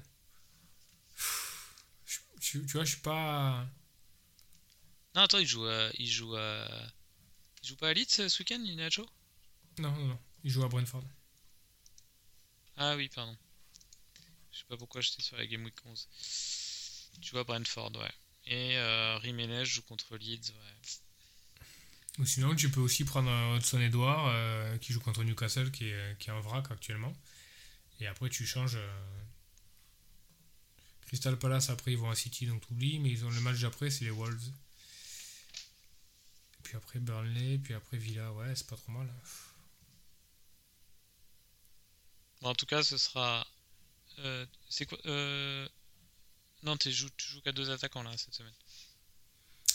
Je- je- tu vois, je suis pas. Non, attends, il joue à, il joue à, il joue pas à Leeds euh, ce week-end, Inacho Non, non, non. Il joue à Brentford. Ah oui, pardon. Je sais pas pourquoi j'étais sur la Game Week 11. Tu vois Brentford, ouais. Et euh, Jiménez joue contre Leeds, ouais. Ou sinon, tu peux aussi prendre Hudson Edouard euh, qui joue contre Newcastle, qui est, qui est en vrac actuellement. Et après, tu changes. euh, Crystal Palace, après, ils vont à City, donc t'oublies. Mais ils ont le match d'après, c'est les Wolves. Puis après, Burnley. Puis après, Villa. Ouais, c'est pas trop mal. Bon, en tout cas, ce sera. Euh, c'est quoi euh... Non, tu joues qu'à deux attaquants là cette semaine.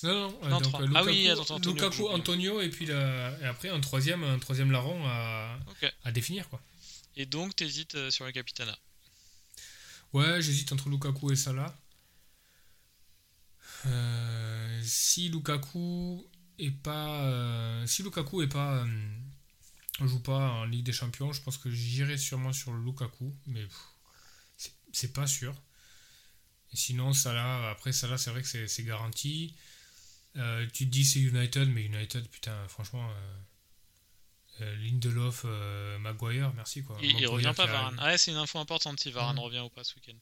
Non, non, Non, donc, trois. euh, Ah Lukaku, oui, Antonio Lukaku. Antonio, et puis la- et après un troisième, un troisième larron à, définir quoi. Et donc, t'hésites euh, sur le Capitana? Ouais, j'hésite entre Lukaku et Salah. Euh, si Lukaku est pas, euh, si Lukaku est pas, euh, joue pas en Ligue des Champions, je pense que j'irai sûrement sur Lukaku, mais c'est- pas sûr. Et sinon, Salah, après Salah, c'est vrai que c'est garanti. Euh, tu te dis c'est United, mais United, putain, franchement, euh, euh, Lindelof, euh, Maguire, merci quoi. Il, revient pas, Varane. Ah ouais, c'est une info importante si Varane revient ou pas ce week-end.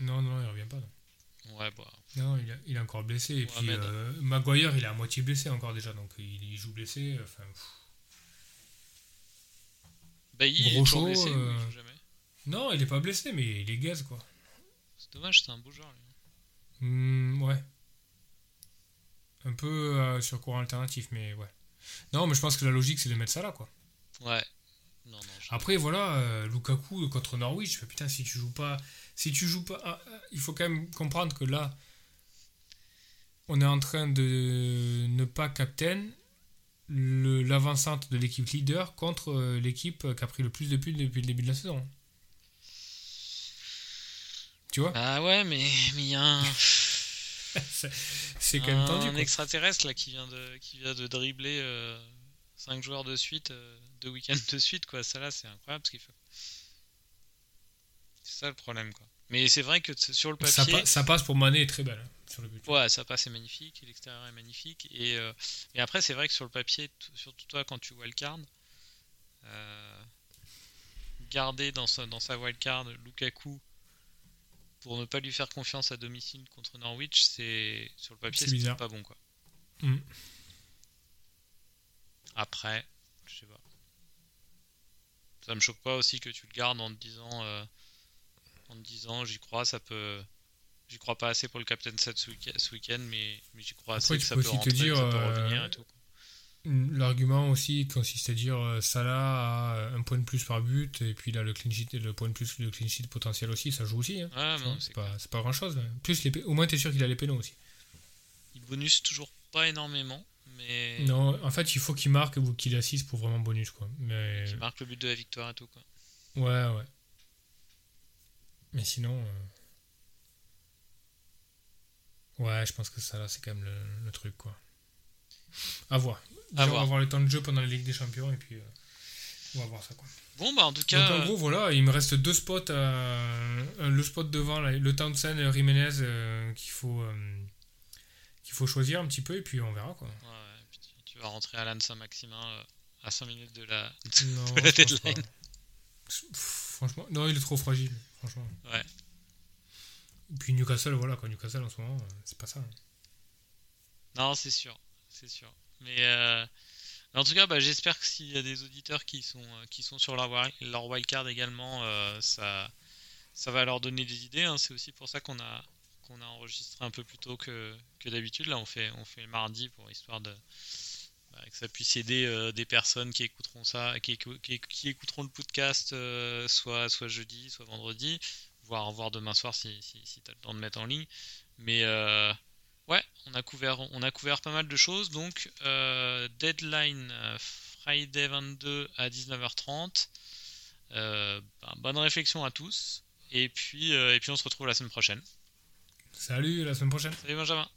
Non, non, il revient pas. non. Ouais, bah. Non, il, a- il est encore blessé. Et puis euh, Maguire, il est à moitié blessé encore déjà, donc il, il joue blessé. Enfin. Bailly, il est Gros toujours show, blessé ou il joue jamais Non, il est pas blessé, mais il est gaze quoi. C'est dommage, c'est un beau joueur. lui. Hmm, ouais. Un peu euh, sur courant alternatif, mais ouais. Non, mais je pense que la logique c'est de mettre ça là quoi. Ouais. Non, non. je- Après voilà, euh, Lukaku contre Norwich, putain si tu joues pas, si tu joues pas, ah, ah, il faut quand même comprendre que là, on est en train de ne pas captain l'avancante de l'équipe leader contre euh, l'équipe qui a pris le plus de buts depuis le début de la saison. Tu vois? Ah ouais, mais mais il y a un, C'est quand même tendu. un quoi. extraterrestre là qui vient de, qui vient de dribbler 5 joueurs de suite, euh, deux week-ends de suite, quoi. Ça là, c'est incroyable ce qu'il fait. C'est ça le problème, quoi. Mais c'est vrai que sur le Ça, papier, pa- ça passe pour Mané est très belle hein, sur le but. ouais, ça passe, c'est magnifique, l'extérieur est magnifique. Et, euh, et après, c'est vrai que sur le papier, surtout toi, quand tu wildcard, euh, garder dans sa, dans sa wildcard Lukaku pour ne pas lui faire confiance à domicile contre Norwich, c'est sur le papier, C'est pas bon, quoi. Mm. Après, je sais pas. Ça me choque pas aussi que tu le gardes en te disant, euh, en te disant, j'y crois, ça peut. J'y crois pas assez pour le Captain 7 ce week- ce week-end, mais, mais j'y crois Après, assez que ça peut rentrer, que ça peut euh, revenir et tout. quoi. L'argument aussi consiste à dire euh, Salah a un point de plus par but et puis là le clean sheet, le point de plus, le clean sheet potentiel aussi, ça joue aussi. hein. Vois, non, c'est pas, c'est pas grand chose. Plus les, au moins t'es sûr qu'il a les pénaux aussi. Il bonus toujours pas énormément, mais Non, en fait il faut qu'il marque ou qu'il assiste pour vraiment bonus quoi. Mais marque le but de la victoire et tout. Quoi. ouais ouais. Mais sinon, euh, ouais, je pense que ça là c'est quand même le, le truc quoi. À voir. Déjà, on va avoir le temps de jeu pendant la Ligue des Champions et puis euh, on va voir ça quoi. Bon, bah en tout Donc cas, en gros, voilà, il me reste deux spots. euh, le spot devant, là, le Townsend et Jiménez euh, qu'il faut, euh, qu'il faut choisir un petit peu et puis on verra quoi. ouais, ouais, puis tu, vas rentrer à l'Anne Saint-Maximin euh, à 5 minutes de la. Non, de la deadline. Pff, Franchement, non, il est trop fragile. Franchement. Ouais. Et puis Newcastle, voilà quoi. Newcastle en ce moment, euh, c'est pas ça. hein. Non, c'est sûr, c'est sûr. Mais euh, en tout cas, bah, j'espère que s'il y a des auditeurs qui sont, euh, qui sont sur leur, leur wildcard également, euh, ça, ça va leur donner des idées. hein. C'est aussi pour ça qu'on a, qu'on a enregistré un peu plus tôt que, que d'habitude. Là, on fait, on fait le mardi pour histoire de bah, que ça puisse aider des personnes qui écouteront ça, qui, qui, écouteront le podcast soit, soit jeudi, soit vendredi, voire, voire demain soir si, si, si tu as le temps de mettre en ligne. Mais Ouais, on a couvert, on a couvert pas mal de choses. Donc, euh, deadline euh, Friday 22 à 19h30. Euh, ben, bonne réflexion à tous. Et puis, euh, et puis, on se retrouve la semaine prochaine. Salut, la semaine prochaine. Salut Benjamin.